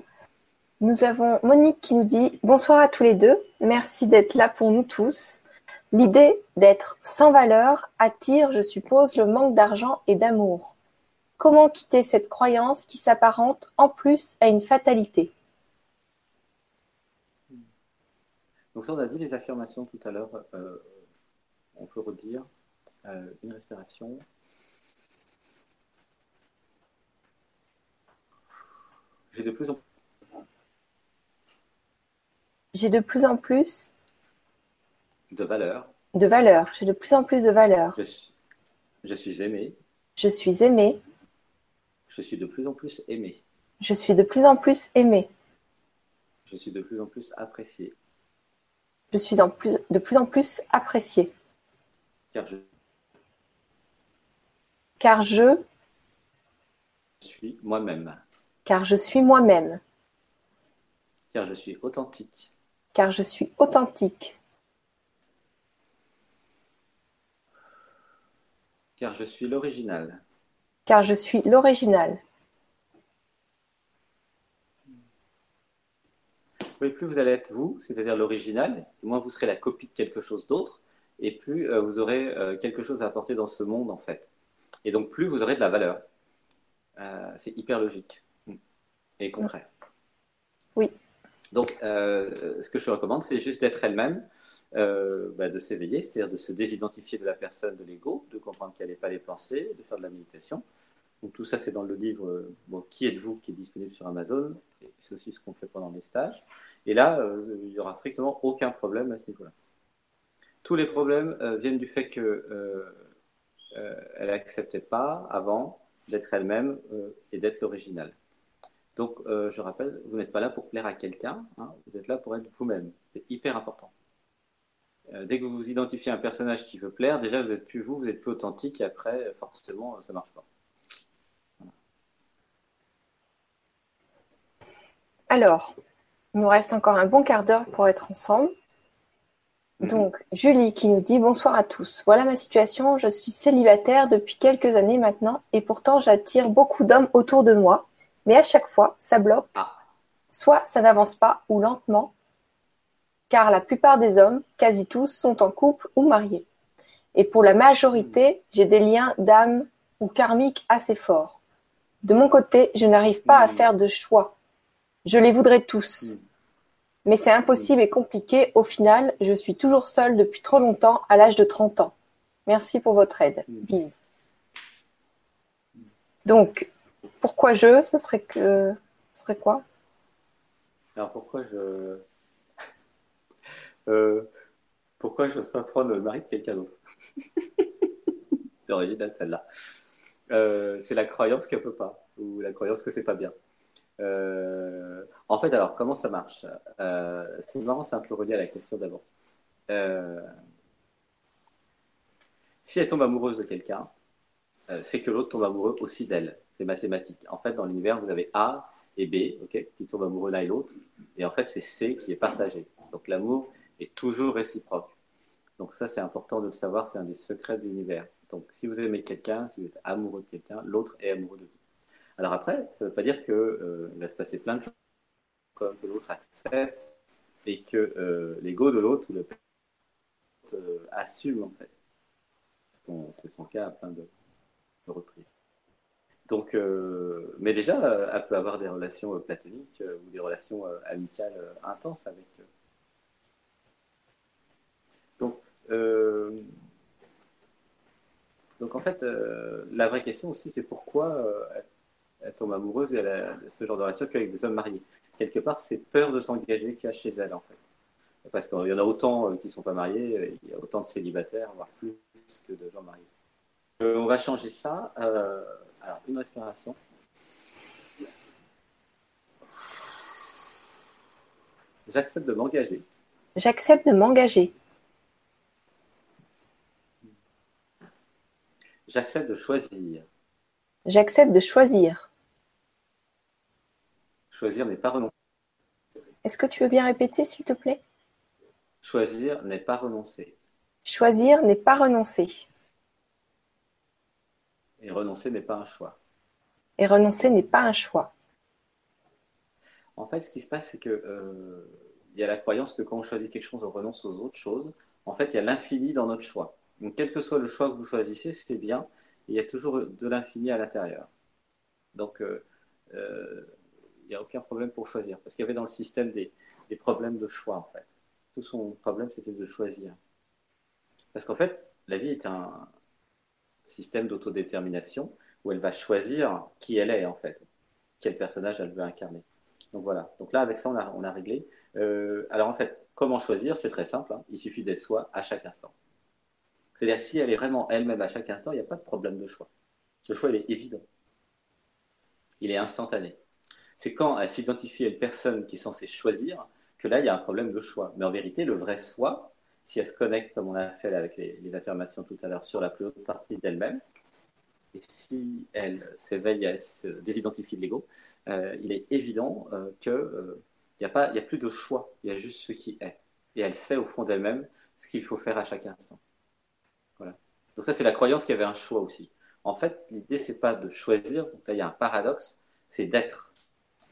nous avons Monique qui nous dit Bonsoir à tous les deux, merci d'être là pour nous tous. L'idée d'être sans valeur attire, je suppose, le manque d'argent et d'amour. Comment quitter cette croyance qui s'apparente en plus à une fatalité? Donc ça, on a dit les affirmations tout à l'heure. Euh, on peut redire euh, une respiration. J'ai de plus en J'ai de plus en plus de valeur. De valeur. J'ai de plus en plus de valeur. Je suis, je suis aimé. Je suis aimé. Je suis de plus en plus aimé. Je suis de plus en plus aimé. Je suis de plus en plus apprécié. Je suis en plus, de plus en plus apprécié. Car je. Car je. suis moi-même. Car je suis moi-même. Car je suis authentique. Car je suis authentique. Car je suis l'original. Car je suis l'original. Oui, plus vous allez être vous, c'est-à-dire l'original, moins vous serez la copie de quelque chose d'autre, et plus euh, vous aurez euh, quelque chose à apporter dans ce monde, en fait. Et donc, plus vous aurez de la valeur. Euh, c'est hyper logique et concret. Oui. Donc, ce que je recommande, c'est juste d'être elle-même, bah, de s'éveiller, c'est-à-dire de se désidentifier de la personne, de l'ego, de comprendre qu'elle n'est pas les pensées, de faire de la méditation. Donc, tout ça, c'est dans le livre Qui êtes-vous qui est disponible sur Amazon. C'est aussi ce qu'on fait pendant les stages. Et là, euh, il n'y aura strictement aucun problème à ce niveau-là. Tous les problèmes euh, viennent du fait qu'elle euh, n'acceptait pas avant d'être elle-même et d'être l'original. Donc, je rappelle, vous n'êtes pas là pour plaire à quelqu'un, hein, vous êtes là pour être vous-même. C'est hyper important. dès que vous vous identifiez à un personnage qui veut plaire, déjà vous n'êtes plus vous, vous êtes plus authentique, et après, forcément, ça ne marche pas. Alors, il nous reste encore un bon quart d'heure pour être ensemble. Mhm. Donc, Julie qui nous dit bonsoir à tous. Voilà ma situation. Je suis célibataire depuis quelques années maintenant et pourtant j'attire beaucoup d'hommes autour de moi. Mais à chaque fois, ça bloque. Ah. Soit ça n'avance pas ou lentement, car la plupart des hommes, quasi tous, sont en couple ou mariés. Et pour la majorité, j'ai des liens d'âme ou karmiques assez forts. De mon côté, je n'arrive pas à mhm. faire de choix. Je les voudrais tous. Mm. Mais c'est impossible et compliqué. Au final, je suis toujours seule depuis trop longtemps à l'âge de 30 ans. Merci pour votre aide. Mm. Bise. Donc, pourquoi je Ce serait que. Ce serait quoi? Alors, pourquoi je. (laughs) euh, pourquoi je n'ose pas prendre le mari de quelqu'un d'autre? (laughs) C'est original celle-là. Euh, c'est la croyance qu'elle peut pas, ou la croyance que c'est pas bien. Euh, en fait, alors, comment ça marche? C'est marrant, c'est un peu relié à la question d'avant. Si elle tombe amoureuse de quelqu'un, c'est que l'autre tombe amoureux aussi d'elle. C'est mathématique. En fait, dans l'univers, vous avez A et B, ok, qui tombent amoureux l'un et l'autre. Et en fait, c'est C qui est partagé. Donc l'amour est toujours réciproque. Donc ça, c'est important de le savoir, c'est un des secrets de l'univers. Donc si vous aimez quelqu'un, si vous êtes amoureux de quelqu'un, l'autre est amoureux de vous. Alors après, ça ne veut pas dire qu'il euh, va se passer plein de choses, comme que l'autre accepte et que euh, l'ego de l'autre le euh, assume en fait. C'est son cas à plein de, reprises. Donc, mais déjà, elle peut avoir des relations platoniques ou des relations amicales intenses avec. Donc, donc en fait, la vraie question aussi, c'est pourquoi elle tombe amoureuse et elle a ce genre de relation qu'avec des hommes mariés. Quelque part, c'est peur de s'engager qu'il a chez elle, en fait. Parce qu'il y en a autant euh, qui ne sont pas mariés, il y a autant de célibataires, voire plus que de gens mariés. Euh, on va changer ça. Alors, une respiration. J'accepte de m'engager. J'accepte de m'engager. J'accepte de choisir. J'accepte de choisir. Choisir n'est pas renoncer. Est-ce que tu veux bien répéter, s'il te plaît? Choisir n'est pas renoncer. Choisir n'est pas renoncer. Et renoncer n'est pas un choix. Et renoncer n'est pas un choix. En fait, ce qui se passe, c'est que euh, il y a la croyance que quand on choisit quelque chose, on renonce aux autres choses. En fait, il y a l'infini dans notre choix. Donc, quel que soit le choix que vous choisissez, c'est bien. Il y a toujours de l'infini à l'intérieur. Donc, euh, euh, n'y a aucun problème pour choisir. Parce qu'il y avait dans le système des, problèmes de choix, en fait. Tout son problème, c'était de choisir. Parce qu'en fait, la vie est un système d'autodétermination où elle va choisir qui elle est, en fait. Quel personnage elle veut incarner. Donc voilà. Donc là, avec ça, on a, on a réglé. Euh, alors en fait, comment choisir C'est très simple. Hein. Il suffit d'être soi à chaque instant. C'est-à-dire, si elle est vraiment elle-même à chaque instant, il n'y a pas de problème de choix. Le choix, il est évident. Il est instantané c'est quand elle s'identifie à une personne qui est censée choisir que là, il y a un problème de choix. Mais en vérité, le vrai soi, si elle se connecte, comme on a fait avec les, affirmations tout à l'heure, sur la plus haute partie d'elle-même, et si elle s'éveille à se désidentifier de l'ego, il est évident qu'il n'y a, pas, a plus de choix, il y a juste ce qui est. Et elle sait au fond d'elle-même ce qu'il faut faire à chaque instant. Donc ça, c'est la croyance qu'il y avait un choix aussi. En fait, l'idée, c'est pas de choisir. Donc là, il y a un paradoxe, c'est d'être.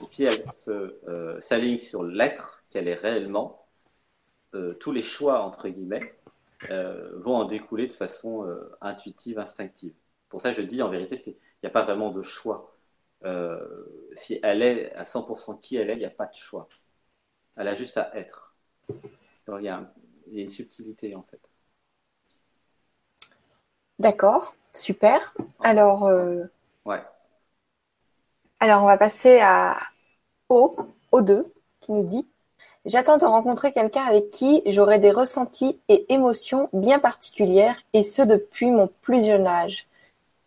Si elle s'aligne sur l'être qu'elle est réellement, euh, tous les choix, entre guillemets, euh, vont en découler de façon euh, intuitive, instinctive. Pour ça, je dis en vérité, il n'y a pas vraiment de choix. si elle est à 100% qui elle est, il n'y a pas de choix. Elle a juste à être. il, y a une subtilité en fait. D'accord, super. Alors, ouais. alors on va passer à O, O2, qui nous dit J'attends de rencontrer quelqu'un avec qui j'aurai des ressentis et émotions bien particulières, et ce depuis mon plus jeune âge.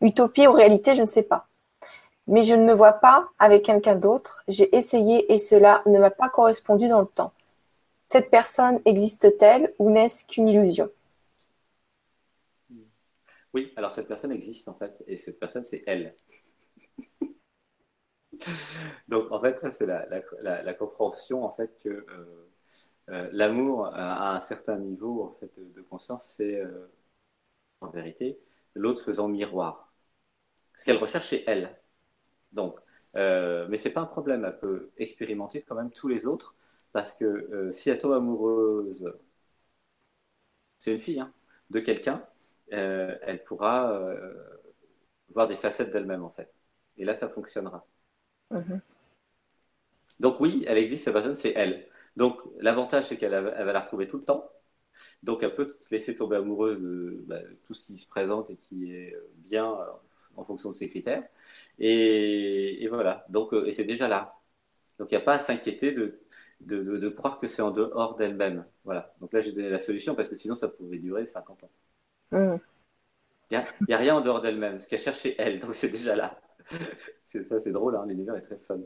Utopie ou réalité, je ne sais pas. Mais je ne me vois pas avec quelqu'un d'autre. J'ai essayé et cela ne m'a pas correspondu dans le temps. Cette personne existe-t-elle ou n'est-ce qu'une illusion? Oui, alors cette personne existe en fait, et cette personne c'est elle. (laughs) Donc, en fait, ça, c'est la, compréhension, en fait, que euh, euh, l'amour à un certain niveau, en fait, de, conscience, c'est, euh, en vérité, l'autre faisant miroir. Ce qu'elle recherche, c'est elle. Donc, mais c'est pas un problème, elle peut expérimenter quand même tous les autres, parce que si elle tombe amoureuse, c'est une fille, hein, de quelqu'un, elle pourra voir des facettes d'elle-même, en fait. Et là, ça fonctionnera. Mhm. Donc oui, elle existe, cette personne, c'est elle. Donc l'avantage, c'est qu'elle va la retrouver tout le temps. Donc elle peut se laisser tomber amoureuse de bah, tout ce qui se présente et qui est bien euh, en fonction de ses critères. Et, voilà, donc, euh, et c'est déjà là. Donc il n'y a pas à s'inquiéter de, de, croire que c'est en dehors d'elle-même. Voilà, donc là j'ai donné la solution parce que sinon ça pouvait durer 50 ans. Mhm. Il n'y a, a, rien en dehors d'elle-même, ce qu'elle cherchait elle, donc c'est déjà là. (laughs) c'est ça, c'est drôle, hein, l'univers est très fun.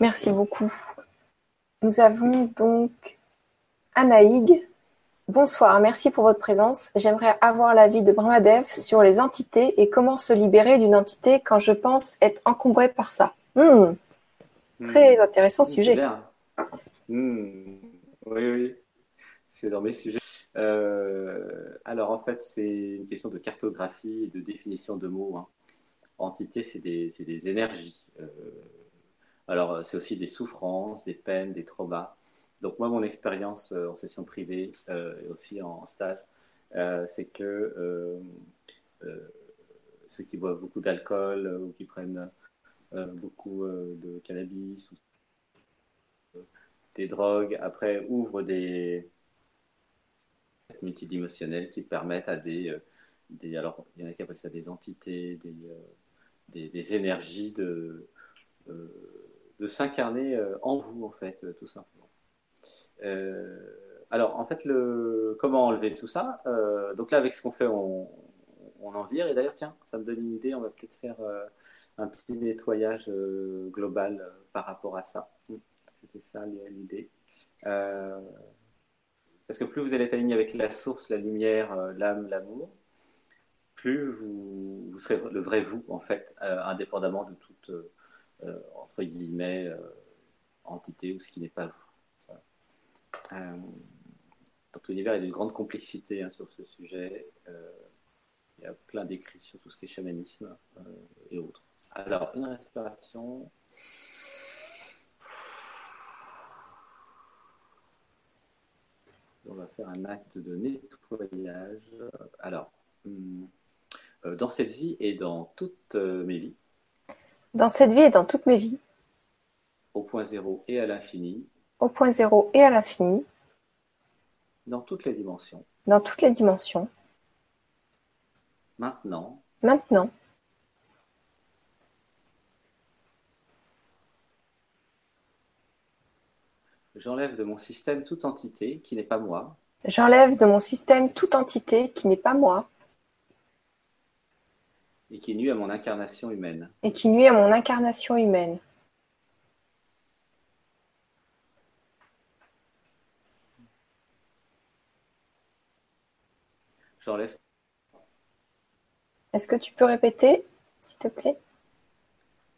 Merci beaucoup. Nous avons donc Anaïg. Bonsoir, merci pour votre présence. J'aimerais avoir l'avis de Brahmadev sur les entités et comment se libérer d'une entité quand je pense être encombré par ça. Hmm. Très hmm. intéressant sujet. Hmm. Oui, oui, c'est dans mes sujets. Euh, alors en fait, c'est une question de cartographie et de définition de mots. Hein. Entité, c'est des, des, énergies. Euh, alors c'est aussi des souffrances, des peines, des traumas. Donc moi, mon expérience euh, en session privée et aussi en stage, c'est que ceux qui boivent beaucoup d'alcool ou qui prennent beaucoup de cannabis ou des drogues, après ouvrent des, multidimensionnelles qui permettent à des, euh, des, alors il y en a qui appellent ça des entités, des, euh, des, énergies de, euh, de s'incarner en vous en fait, tout simplement. alors en fait, le, comment enlever tout ça Donc là, avec ce qu'on fait, on, on en vire. Et d'ailleurs, tiens, ça me donne une idée. On va peut-être faire un petit nettoyage global par rapport à ça. C'était ça l'idée. Parce que plus vous allez être aligné avec la source, la lumière, euh, l'âme, l'amour, plus vous, serez le vrai vous, en fait, euh, indépendamment de toute, euh, entre guillemets, entité ou ce qui n'est pas vous. donc l'univers est d'une grande complexité hein, sur ce sujet. il y a plein d'écrits sur tout ce qui est chamanisme et autres. Alors, une respiration. On va faire un acte de nettoyage. Alors, hum, euh, dans cette vie et dans toutes euh, mes vies. Dans cette vie et dans toutes mes vies. Au point zéro et à l'infini. Au point zéro et à l'infini. Dans toutes les dimensions. Dans toutes les dimensions. Maintenant. Maintenant. J'enlève de mon système toute entité qui n'est pas moi. J'enlève de mon système toute entité qui n'est pas moi. Et qui nuit à mon incarnation humaine. Et qui nuit à mon incarnation humaine. J'enlève Est-ce que tu peux répéter, s'il te plaît?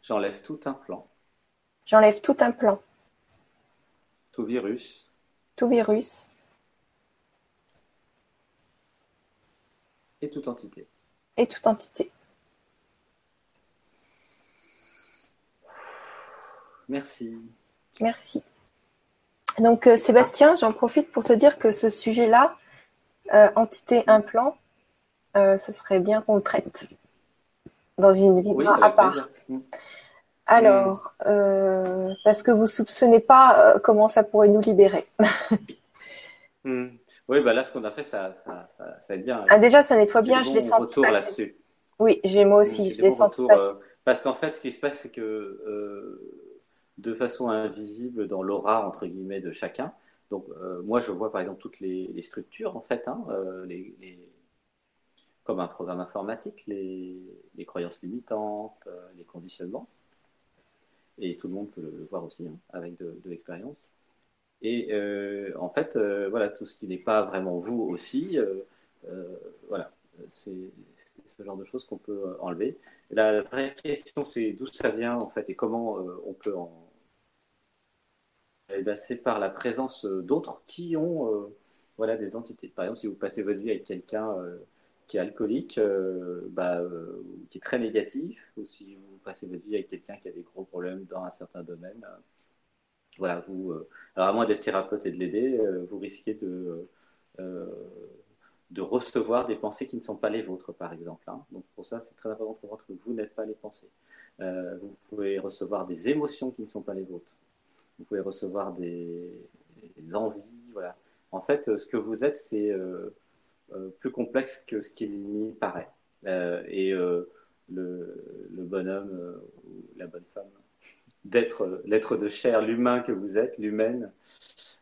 J'enlève tout un plan. J'enlève tout un plan. Tout virus. Tout virus. Et toute entité. Et toute entité. Merci. Merci. Donc, euh, Sébastien, j'en profite pour te dire que ce sujet-là, euh, entité implant, euh, ce serait bien qu'on le traite dans une vibra à part. Alors, mm. parce que vous soupçonnez pas comment ça pourrait nous libérer. (laughs) Mm. Oui, bah là, ce qu'on a fait, ça, ça, ça, aide bien. Ah, déjà, ça nettoie bien, je l'ai senti passer. Oui, j'ai moi aussi, je l'ai senti passer. parce qu'en fait, ce qui se passe, c'est que de façon invisible dans l'aura entre guillemets de chacun. Donc euh, moi je vois par exemple toutes les, structures en fait, hein, euh, les, comme un programme informatique, les, croyances limitantes, euh, les conditionnements. Et tout le monde peut le voir aussi hein, avec de, l'expérience. Et en fait, voilà, tout ce qui n'est pas vraiment vous aussi, voilà, c'est ce genre de choses qu'on peut enlever. La vraie question, c'est d'où ça vient en fait et comment on peut en, eh ben, c'est par la présence euh, d'autres qui ont euh, voilà, des entités. Par exemple, si vous passez votre vie avec quelqu'un euh, qui est alcoolique, bah, qui est très négatif, ou si vous passez votre vie avec quelqu'un qui a des gros problèmes dans un certain domaine, voilà, vous, à moins d'être thérapeute et de l'aider, vous risquez de, de recevoir des pensées qui ne sont pas les vôtres, par exemple. Hein. Donc pour ça, c'est très important pour voir que vous n'êtes pas les pensées. vous pouvez recevoir des émotions qui ne sont pas les vôtres vous pouvez recevoir des, envies. Voilà. En fait, ce que vous êtes, c'est euh, euh, plus complexe que ce qu'il n'y paraît. Euh, et le, bonhomme ou la bonne femme, d'être l'être de chair, l'humain que vous êtes, l'humaine,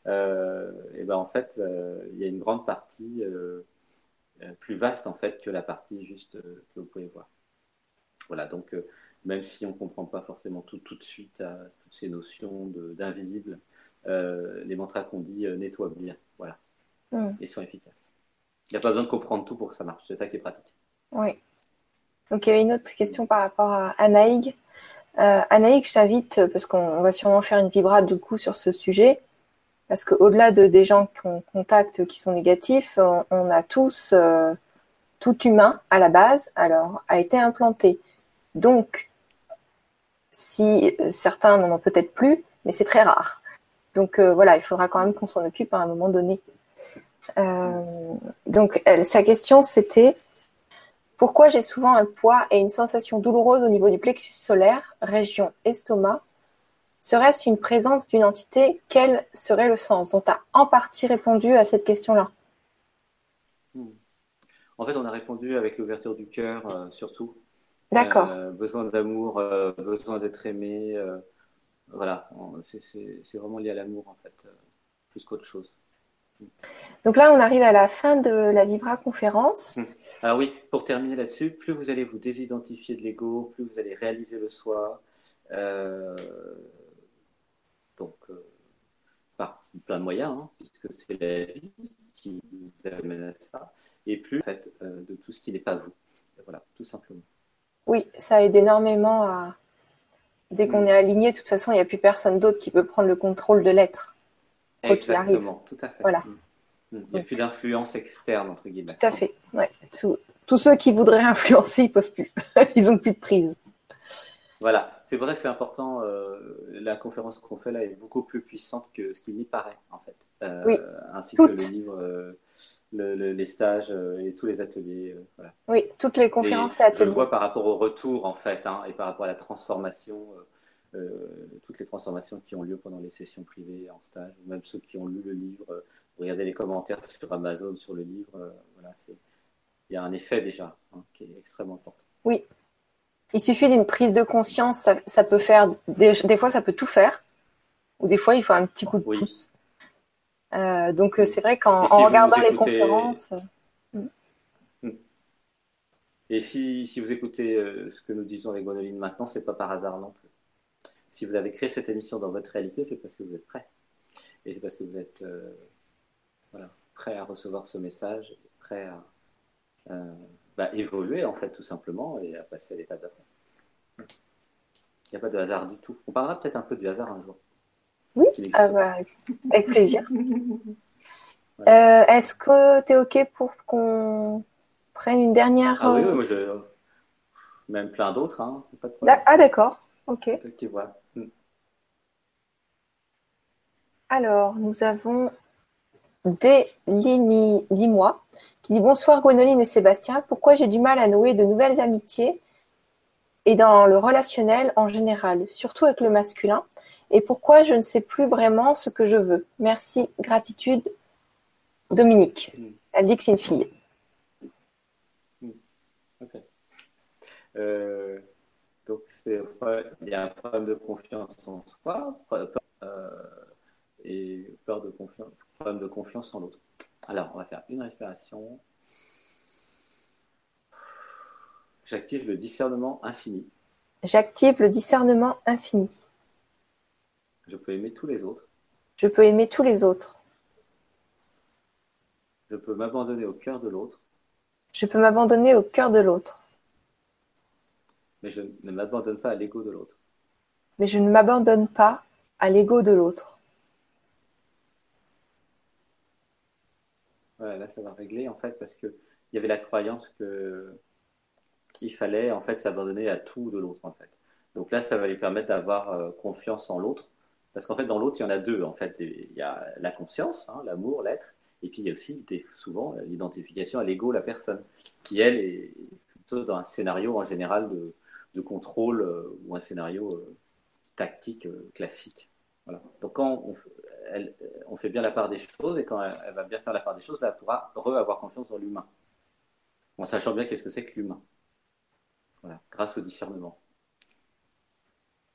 et ben en fait, il y a une grande partie plus vaste en fait que la partie juste que vous pouvez voir. Voilà, donc même si on ne comprend pas forcément tout, tout de suite à toutes ces notions d'invisible, euh, les mantras qu'on dit euh, nettoient bien, voilà, et sont efficaces. Il n'y a pas besoin de comprendre tout pour que ça marche, c'est ça qui est pratique. Oui. Donc il y avait une autre question par rapport à Anaïg. Euh, Anaïg, je t'invite, parce qu'on va sûrement faire une vibrade du coup sur ce sujet, parce qu'au-delà de, des gens qu'on contacte qui sont négatifs, on, a tous, euh, tout humain à la base, alors, a été implanté. Donc, si euh, certains n'en ont peut-être plus, mais c'est très rare. Donc euh, voilà, il faudra quand même qu'on s'en occupe à un moment donné. Euh, donc sa question c'était pourquoi j'ai souvent un poids et une sensation douloureuse au niveau du plexus solaire, région estomac? Serait-ce une présence d'une entité? Quel serait le sens? Donc tu as en partie répondu à cette question-là. En fait, on a répondu avec l'ouverture du cœur surtout. D'accord. Euh, besoin d'amour, euh, besoin d'être aimé. Euh, voilà, c'est vraiment lié à l'amour en fait, plus qu'autre chose. Donc là, on arrive à la fin de la Vibra conférence. Hum. Alors oui, pour terminer là-dessus, plus vous allez vous désidentifier de l'ego, plus vous allez réaliser le soi. donc, par plein de moyens, hein, puisque c'est la vie qui vous amène à ça, et plus en fait, de tout ce qui n'est pas vous. Voilà, tout simplement. Oui, ça aide énormément à. Dès qu'on mm. est aligné, de toute façon, il n'y a plus personne d'autre qui peut prendre le contrôle de l'être. Exactement, tout à fait. Voilà. Mm. Mm. Il n'y a plus d'influence externe, entre guillemets. Tout à fait. Ouais. tous ceux qui voudraient (laughs) influencer, ils ne peuvent plus. (laughs) ils n'ont plus de prise. Voilà. C'est pour ça que c'est important. Euh, la conférence qu'on fait là est beaucoup plus puissante que ce qu'il n'y paraît, en fait. Euh, oui. Ainsi que le livre. Euh, les stages et tous les ateliers. Oui, toutes les conférences et, ateliers. Je le vois par rapport au retour, en fait, hein, et par rapport à la transformation, toutes les transformations qui ont lieu pendant les sessions privées en stage, ou même ceux qui ont lu le livre. regardez les commentaires sur Amazon sur le livre. voilà, il y a un effet déjà hein, qui est extrêmement important. Oui. Il suffit d'une prise de conscience, ça, peut faire, des, fois ça peut tout faire, ou des fois il faut un petit coup de pouce. Euh, donc euh, c'est vrai qu'en regardant les conférences. Euh, hmm. Et si, si, vous écoutez ce que nous disons avec Gwenoline maintenant, c'est pas par hasard non plus. Si vous avez créé cette émission dans votre réalité, c'est parce que vous êtes prêt. Et c'est parce que vous êtes voilà, prêt à recevoir ce message, prêt à, bah, évoluer, en fait, tout simplement, et à passer à l'étape d'après. Il n'y a pas de hasard du tout. On parlera peut-être un peu du hasard un jour. Oui, ah bah, avec plaisir. (laughs) Euh, est-ce que tu es OK pour qu'on prenne une dernière Ah oui, oui moi je... même plein d'autres. Hein. Ah d'accord, OK. Hmm. Alors, nous avons des Limois qui dit Bonsoir Gwenoline et Sébastien, pourquoi j'ai du mal à nouer de nouvelles amitiés et dans le relationnel en général, surtout avec le masculin, et pourquoi je ne sais plus vraiment ce que je veux? Merci, gratitude, Dominique. Elle dit que c'est une fille. Mm. Euh, donc, il y a un problème de confiance en soi euh, et peur de confiance, problème de confiance en l'autre. Alors, on va faire une respiration. J'active le discernement infini. J'active le discernement infini. Je peux aimer tous les autres. Je peux aimer tous les autres. Je peux m'abandonner au cœur de l'autre. Je peux m'abandonner au cœur de l'autre. Mais je ne m'abandonne pas à l'ego de l'autre. Mais je ne m'abandonne pas à l'ego de l'autre. Voilà, là ça va régler en fait parce qu'il y avait la croyance que il fallait en fait s'abandonner à tout de l'autre en fait. Donc là, ça va lui permettre d'avoir euh, confiance en l'autre, parce qu'en fait, dans l'autre, il y en a deux. En fait, il y a la conscience, hein, l'amour, l'être, et puis il y a aussi souvent l'identification à l'ego, la personne, qui elle est plutôt dans un scénario en général de, contrôle euh, ou un scénario euh, tactique classique. Donc quand on, elle, on, fait bien la part des choses et quand elle, va bien faire la part des choses, là, elle pourra re-avoir confiance dans l'humain, en sachant bien qu'est-ce que c'est que l'humain grâce au discernement.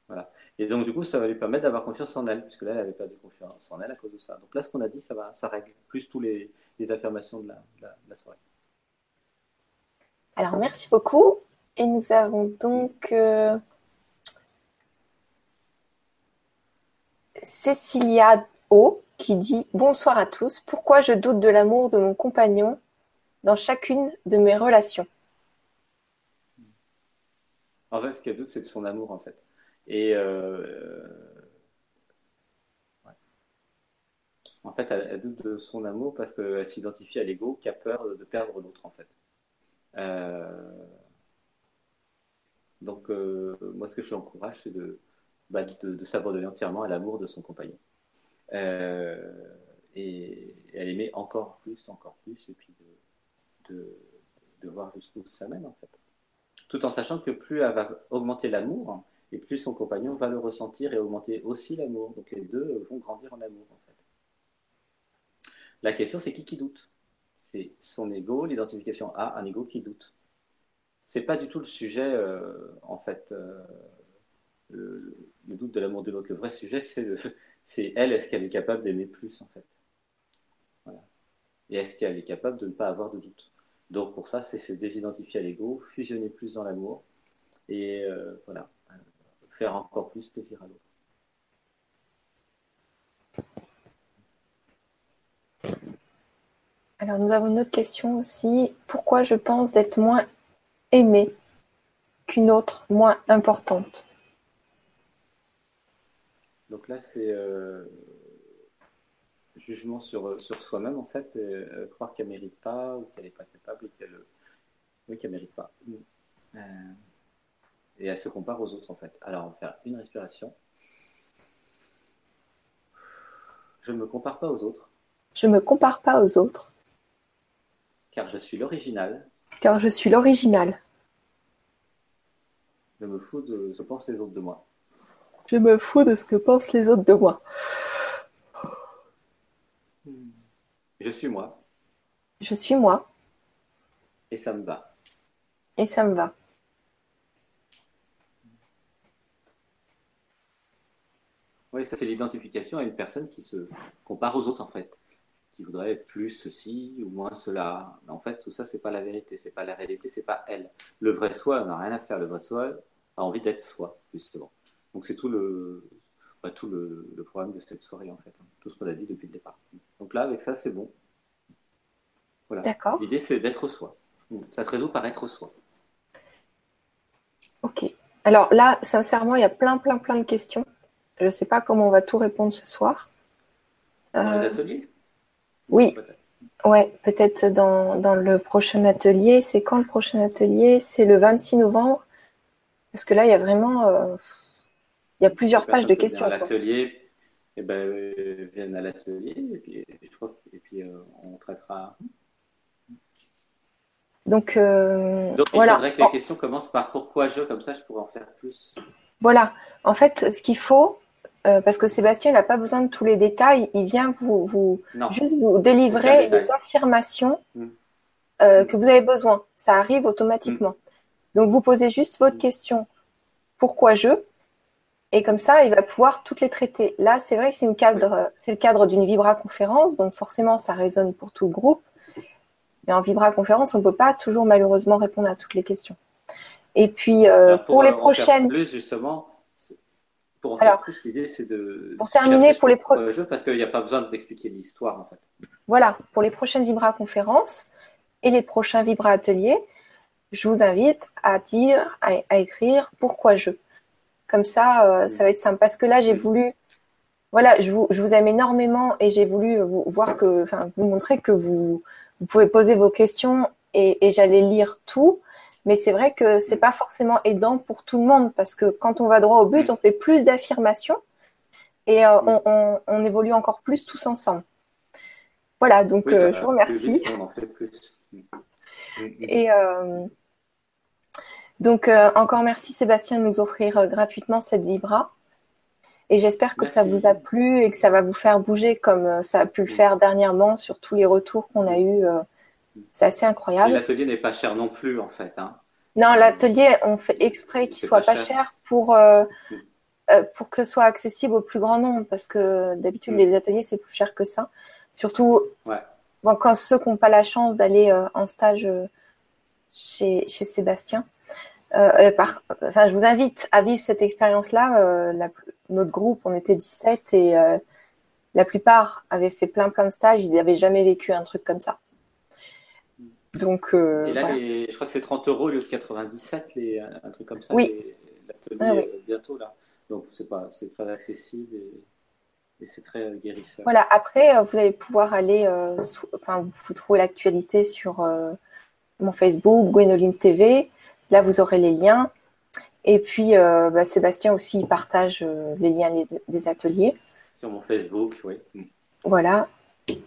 Voilà. Et donc, du coup, ça va lui permettre d'avoir confiance en elle, puisque là, elle avait perdu confiance en elle à cause de ça. Donc là, ce qu'on a dit, ça, va, ça règle plus tous les, affirmations de la, soirée. Alors, merci beaucoup. Et nous avons donc euh, Cécilia Qui dit Bonsoir à tous. Pourquoi je doute de l'amour de mon compagnon dans chacune de mes relations? En fait, ce qu'elle doute, c'est de son amour, en fait. Et euh, en fait, elle, doute de son amour parce qu'elle s'identifie à l'ego qui a peur de perdre l'autre, en fait. Euh, donc, euh, moi, ce que je lui encourage, c'est bah, de, s'abandonner entièrement à l'amour de son compagnon. Et elle aimait encore plus, encore plus, et puis de, voir jusqu'où ça mène, en fait tout en sachant que plus elle va augmenter l'amour, et plus son compagnon va le ressentir et augmenter aussi l'amour. Donc les deux vont grandir en amour, en fait. La question, c'est qui qui doute? C'est son ego, l'identification à un ego qui doute. C'est pas du tout le sujet, euh, en fait, euh, le, doute de l'amour de l'autre. Le vrai sujet, c'est elle, est-ce qu'elle est capable d'aimer plus, en fait? Et est-ce qu'elle est capable de ne pas avoir de doute? Donc pour ça, c'est se désidentifier à l'ego, fusionner plus dans l'amour et euh, voilà, faire encore plus plaisir à l'autre. Alors nous avons une autre question aussi. Pourquoi je pense d'être moins aimée qu'une autre moins importante? Donc là, c'est euh, jugement sur, euh, sur soi-même, en fait, euh, croire qu'elle ne mérite pas ou qu'elle n'est pas capable et qu'elle oui, qu'elle mérite pas. Euh, et elle se compare aux autres, en fait. Alors, on va faire une respiration. Je ne me compare pas aux autres. Je ne me compare pas aux autres. Car je suis l'original. Car je suis l'original. Je me fous de ce que pensent les autres de moi. Je me fous de ce que pensent les autres de moi. Je suis moi. Je suis moi. Et ça me va. Et ça me va. Oui, ça c'est l'identification à une personne qui se compare aux autres en fait, qui voudrait plus ceci ou moins cela. Mais en fait, tout ça c'est pas la vérité, c'est pas la réalité, c'est pas elle. Le vrai soi n'a rien à faire. Le vrai soi a envie d'être soi justement. Donc c'est tout le bah, tout le, le, problème de cette soirée en fait, hein. tout ce qu'on a dit depuis le départ. Donc là, avec ça, c'est bon. Voilà. D'accord. L'idée, c'est d'être soi. Ça se résout par être soi. Ok. Alors là, sincèrement, il y a plein, plein, plein de questions. Je ne sais pas comment on va tout répondre ce soir. Dans les euh, ateliers? Oui. Ouais, peut-être dans, dans, le prochain atelier. C'est quand le prochain atelier? C'est le 26 novembre. Parce que là, il y a vraiment. Euh, il y a plusieurs pages de questions. L'atelier, eh ben, euh, viennent à l'atelier et puis, je crois, et puis on traitera. Donc, euh, Donc il voilà. faudrait que les questions commencent par pourquoi je, comme ça je pourrais en faire plus. Voilà. En fait, ce qu'il faut, euh, parce que Sébastien n'a pas besoin de tous les détails, il vient vous, vous juste vous délivrer les affirmations mm. euh, que vous avez besoin. Ça arrive automatiquement. Mm. Donc vous posez juste votre question pourquoi je et comme ça, il va pouvoir toutes les traiter. Là, c'est vrai que c'est le cadre d'une Vibra conférence, donc forcément, ça résonne pour tout le groupe. Mais en Vibra conférence, on ne peut pas toujours malheureusement répondre à toutes les questions. Et puis euh, pour, les prochaines. plus justement, pour en faire plus, l'idée c'est de. Pour terminer, pour les prochaines. Parce qu'il n'y a pas besoin d'expliquer l'histoire en fait. Voilà, pour les prochaines Vibra conférences et les prochains Vibra ateliers, je vous invite à dire, à, écrire pourquoi je. Comme ça, euh, ça va être simple. Parce que là, j'ai voulu voilà, je vous, je vous, aime énormément et j'ai voulu vous voir que, enfin, vous montrer que vous, vous pouvez poser vos questions et, j'allais lire tout. Mais c'est vrai que c'est pas forcément aidant pour tout le monde parce que quand on va droit au but, on fait plus d'affirmations et euh, on, évolue encore plus tous ensemble. Voilà, donc euh, je vous remercie. Et euh, donc encore merci Sébastien de nous offrir gratuitement cette vibra. Et j'espère que ça vous a plu et que ça va vous faire bouger comme euh, ça a pu le faire dernièrement sur tous les retours qu'on a eus. Euh. C'est assez incroyable. L'atelier n'est pas cher non plus, en fait. Hein. Non, l'atelier, on fait exprès qu'il soit pas cher, pour, euh, pour que ce soit accessible au plus grand nombre. Parce que d'habitude, mm. les ateliers, c'est plus cher que ça. Surtout quand ceux qui n'ont pas la chance d'aller en stage chez, chez Sébastien. Par, enfin, je vous invite à vivre cette expérience-là. la, notre groupe, on était 17 et euh, la plupart avaient fait plein plein de stages, ils n'avaient jamais vécu un truc comme ça. Donc, euh, et là, je crois que c'est 30 euros au lieu de 97, les, un truc comme ça. Oui. L'atelier ah euh, bientôt là. Donc c'est pas, c'est très accessible et, c'est très guérisseur. Voilà. Après, vous allez pouvoir aller, enfin, vous trouvez l'actualité sur mon Facebook, Gwénoline TV. Là, vous aurez les liens. Et puis, euh, bah, Sébastien aussi il partage euh, les liens des, ateliers. Sur mon Facebook, oui. Voilà.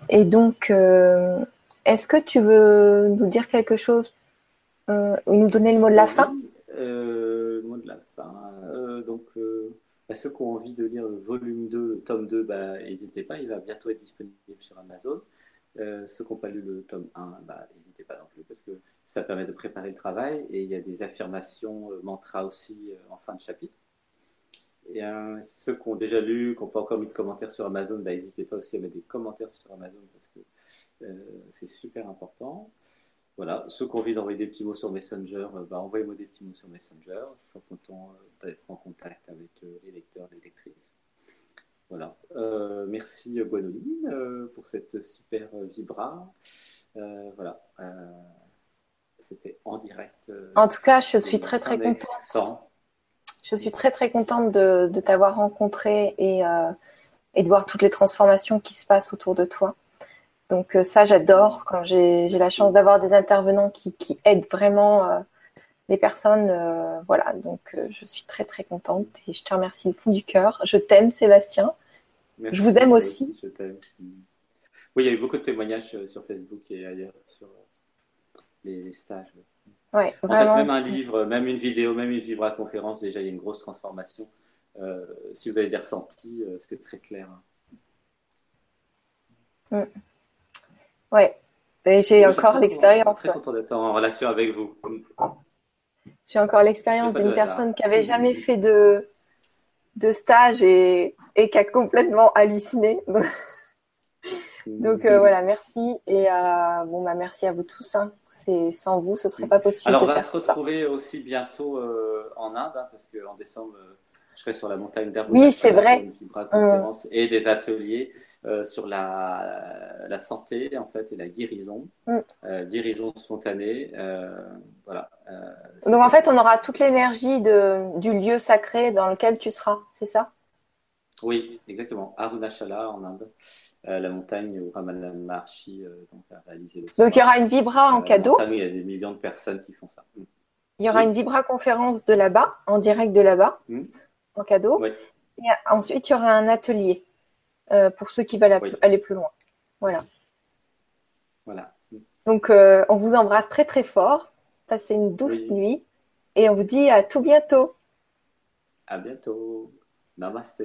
Et donc, euh, est-ce que tu veux nous dire quelque chose ou nous donner le mot de la fin? Le mot de la fin. donc, bah, ceux qui ont envie de lire le volume 2, le tome 2, bah, n'hésitez pas, il va bientôt être disponible sur Amazon. ceux qui n'ont pas lu le tome 1, n'hésitez pas non plus, parce que ça permet de préparer le travail et il y a des affirmations euh, mantras aussi euh, en fin de chapitre. Et euh, ceux qui ont déjà lu, qui n'ont pas encore mis de commentaires sur Amazon, bah, n'hésitez pas aussi à mettre des commentaires sur Amazon parce que c'est super important. Voilà, ceux qui ont envie d'envoyer des petits mots sur Messenger, bah, envoyez-moi des petits mots sur Messenger. Je suis content d'être en contact avec les lecteurs, les lectrices. Voilà. merci Guanoline pour cette super vibra. voilà. C'était en direct. Euh, en tout cas, je suis très très contente. Je suis très très contente de, t'avoir rencontré et, euh, et, de voir toutes les transformations qui se passent autour de toi. Donc euh, ça, j'adore quand j'ai la chance d'avoir des intervenants qui, qui aident vraiment les personnes. voilà, donc je suis très très contente et je te remercie du fond du cœur. Je t'aime, Sébastien. je vous aime aussi. Je t'aime. Oui, il y a eu beaucoup de témoignages sur Facebook et ailleurs sur les, stages. Ouais, en fait, même un livre, même une vidéo, même une vibra conférence, déjà il y a une grosse transformation. Euh, si vous avez des ressentis, euh, c'est très clair. Mm. Ouais, j'ai encore l'expérience. Très content d'être en relation avec vous. J'ai encore l'expérience d'une personne qui avait jamais fait de, de stage et, et qui a complètement halluciné. (laughs) Donc euh, voilà, merci et bon bah merci à vous tous. Hein sans vous, ce serait pas possible. Alors, on va se retrouver aussi bientôt euh, en Inde, hein, parce qu'en décembre, je serai sur la montagne d'Aruna. Oui, c'est vrai. Et des ateliers sur la, la, santé en fait et la guérison, mm. guérison spontanée. voilà. Donc en fait, on aura toute l'énergie du lieu sacré dans lequel tu seras, c'est ça? Oui, exactement. Arunachala en Inde. Euh, la montagne où Ramana Maharshi euh, a réalisé le Donc il y aura une vibra en cadeau. il y a des millions de personnes qui font ça. Mm. Il y aura une vibra conférence de là-bas, en direct de là-bas, mm. en cadeau. Et ensuite, il y aura un atelier euh, pour ceux qui veulent aller plus loin. Voilà. Voilà. Mm. Donc, on vous embrasse très très fort. Passez une douce nuit et on vous dit à tout bientôt. À bientôt. Namaste.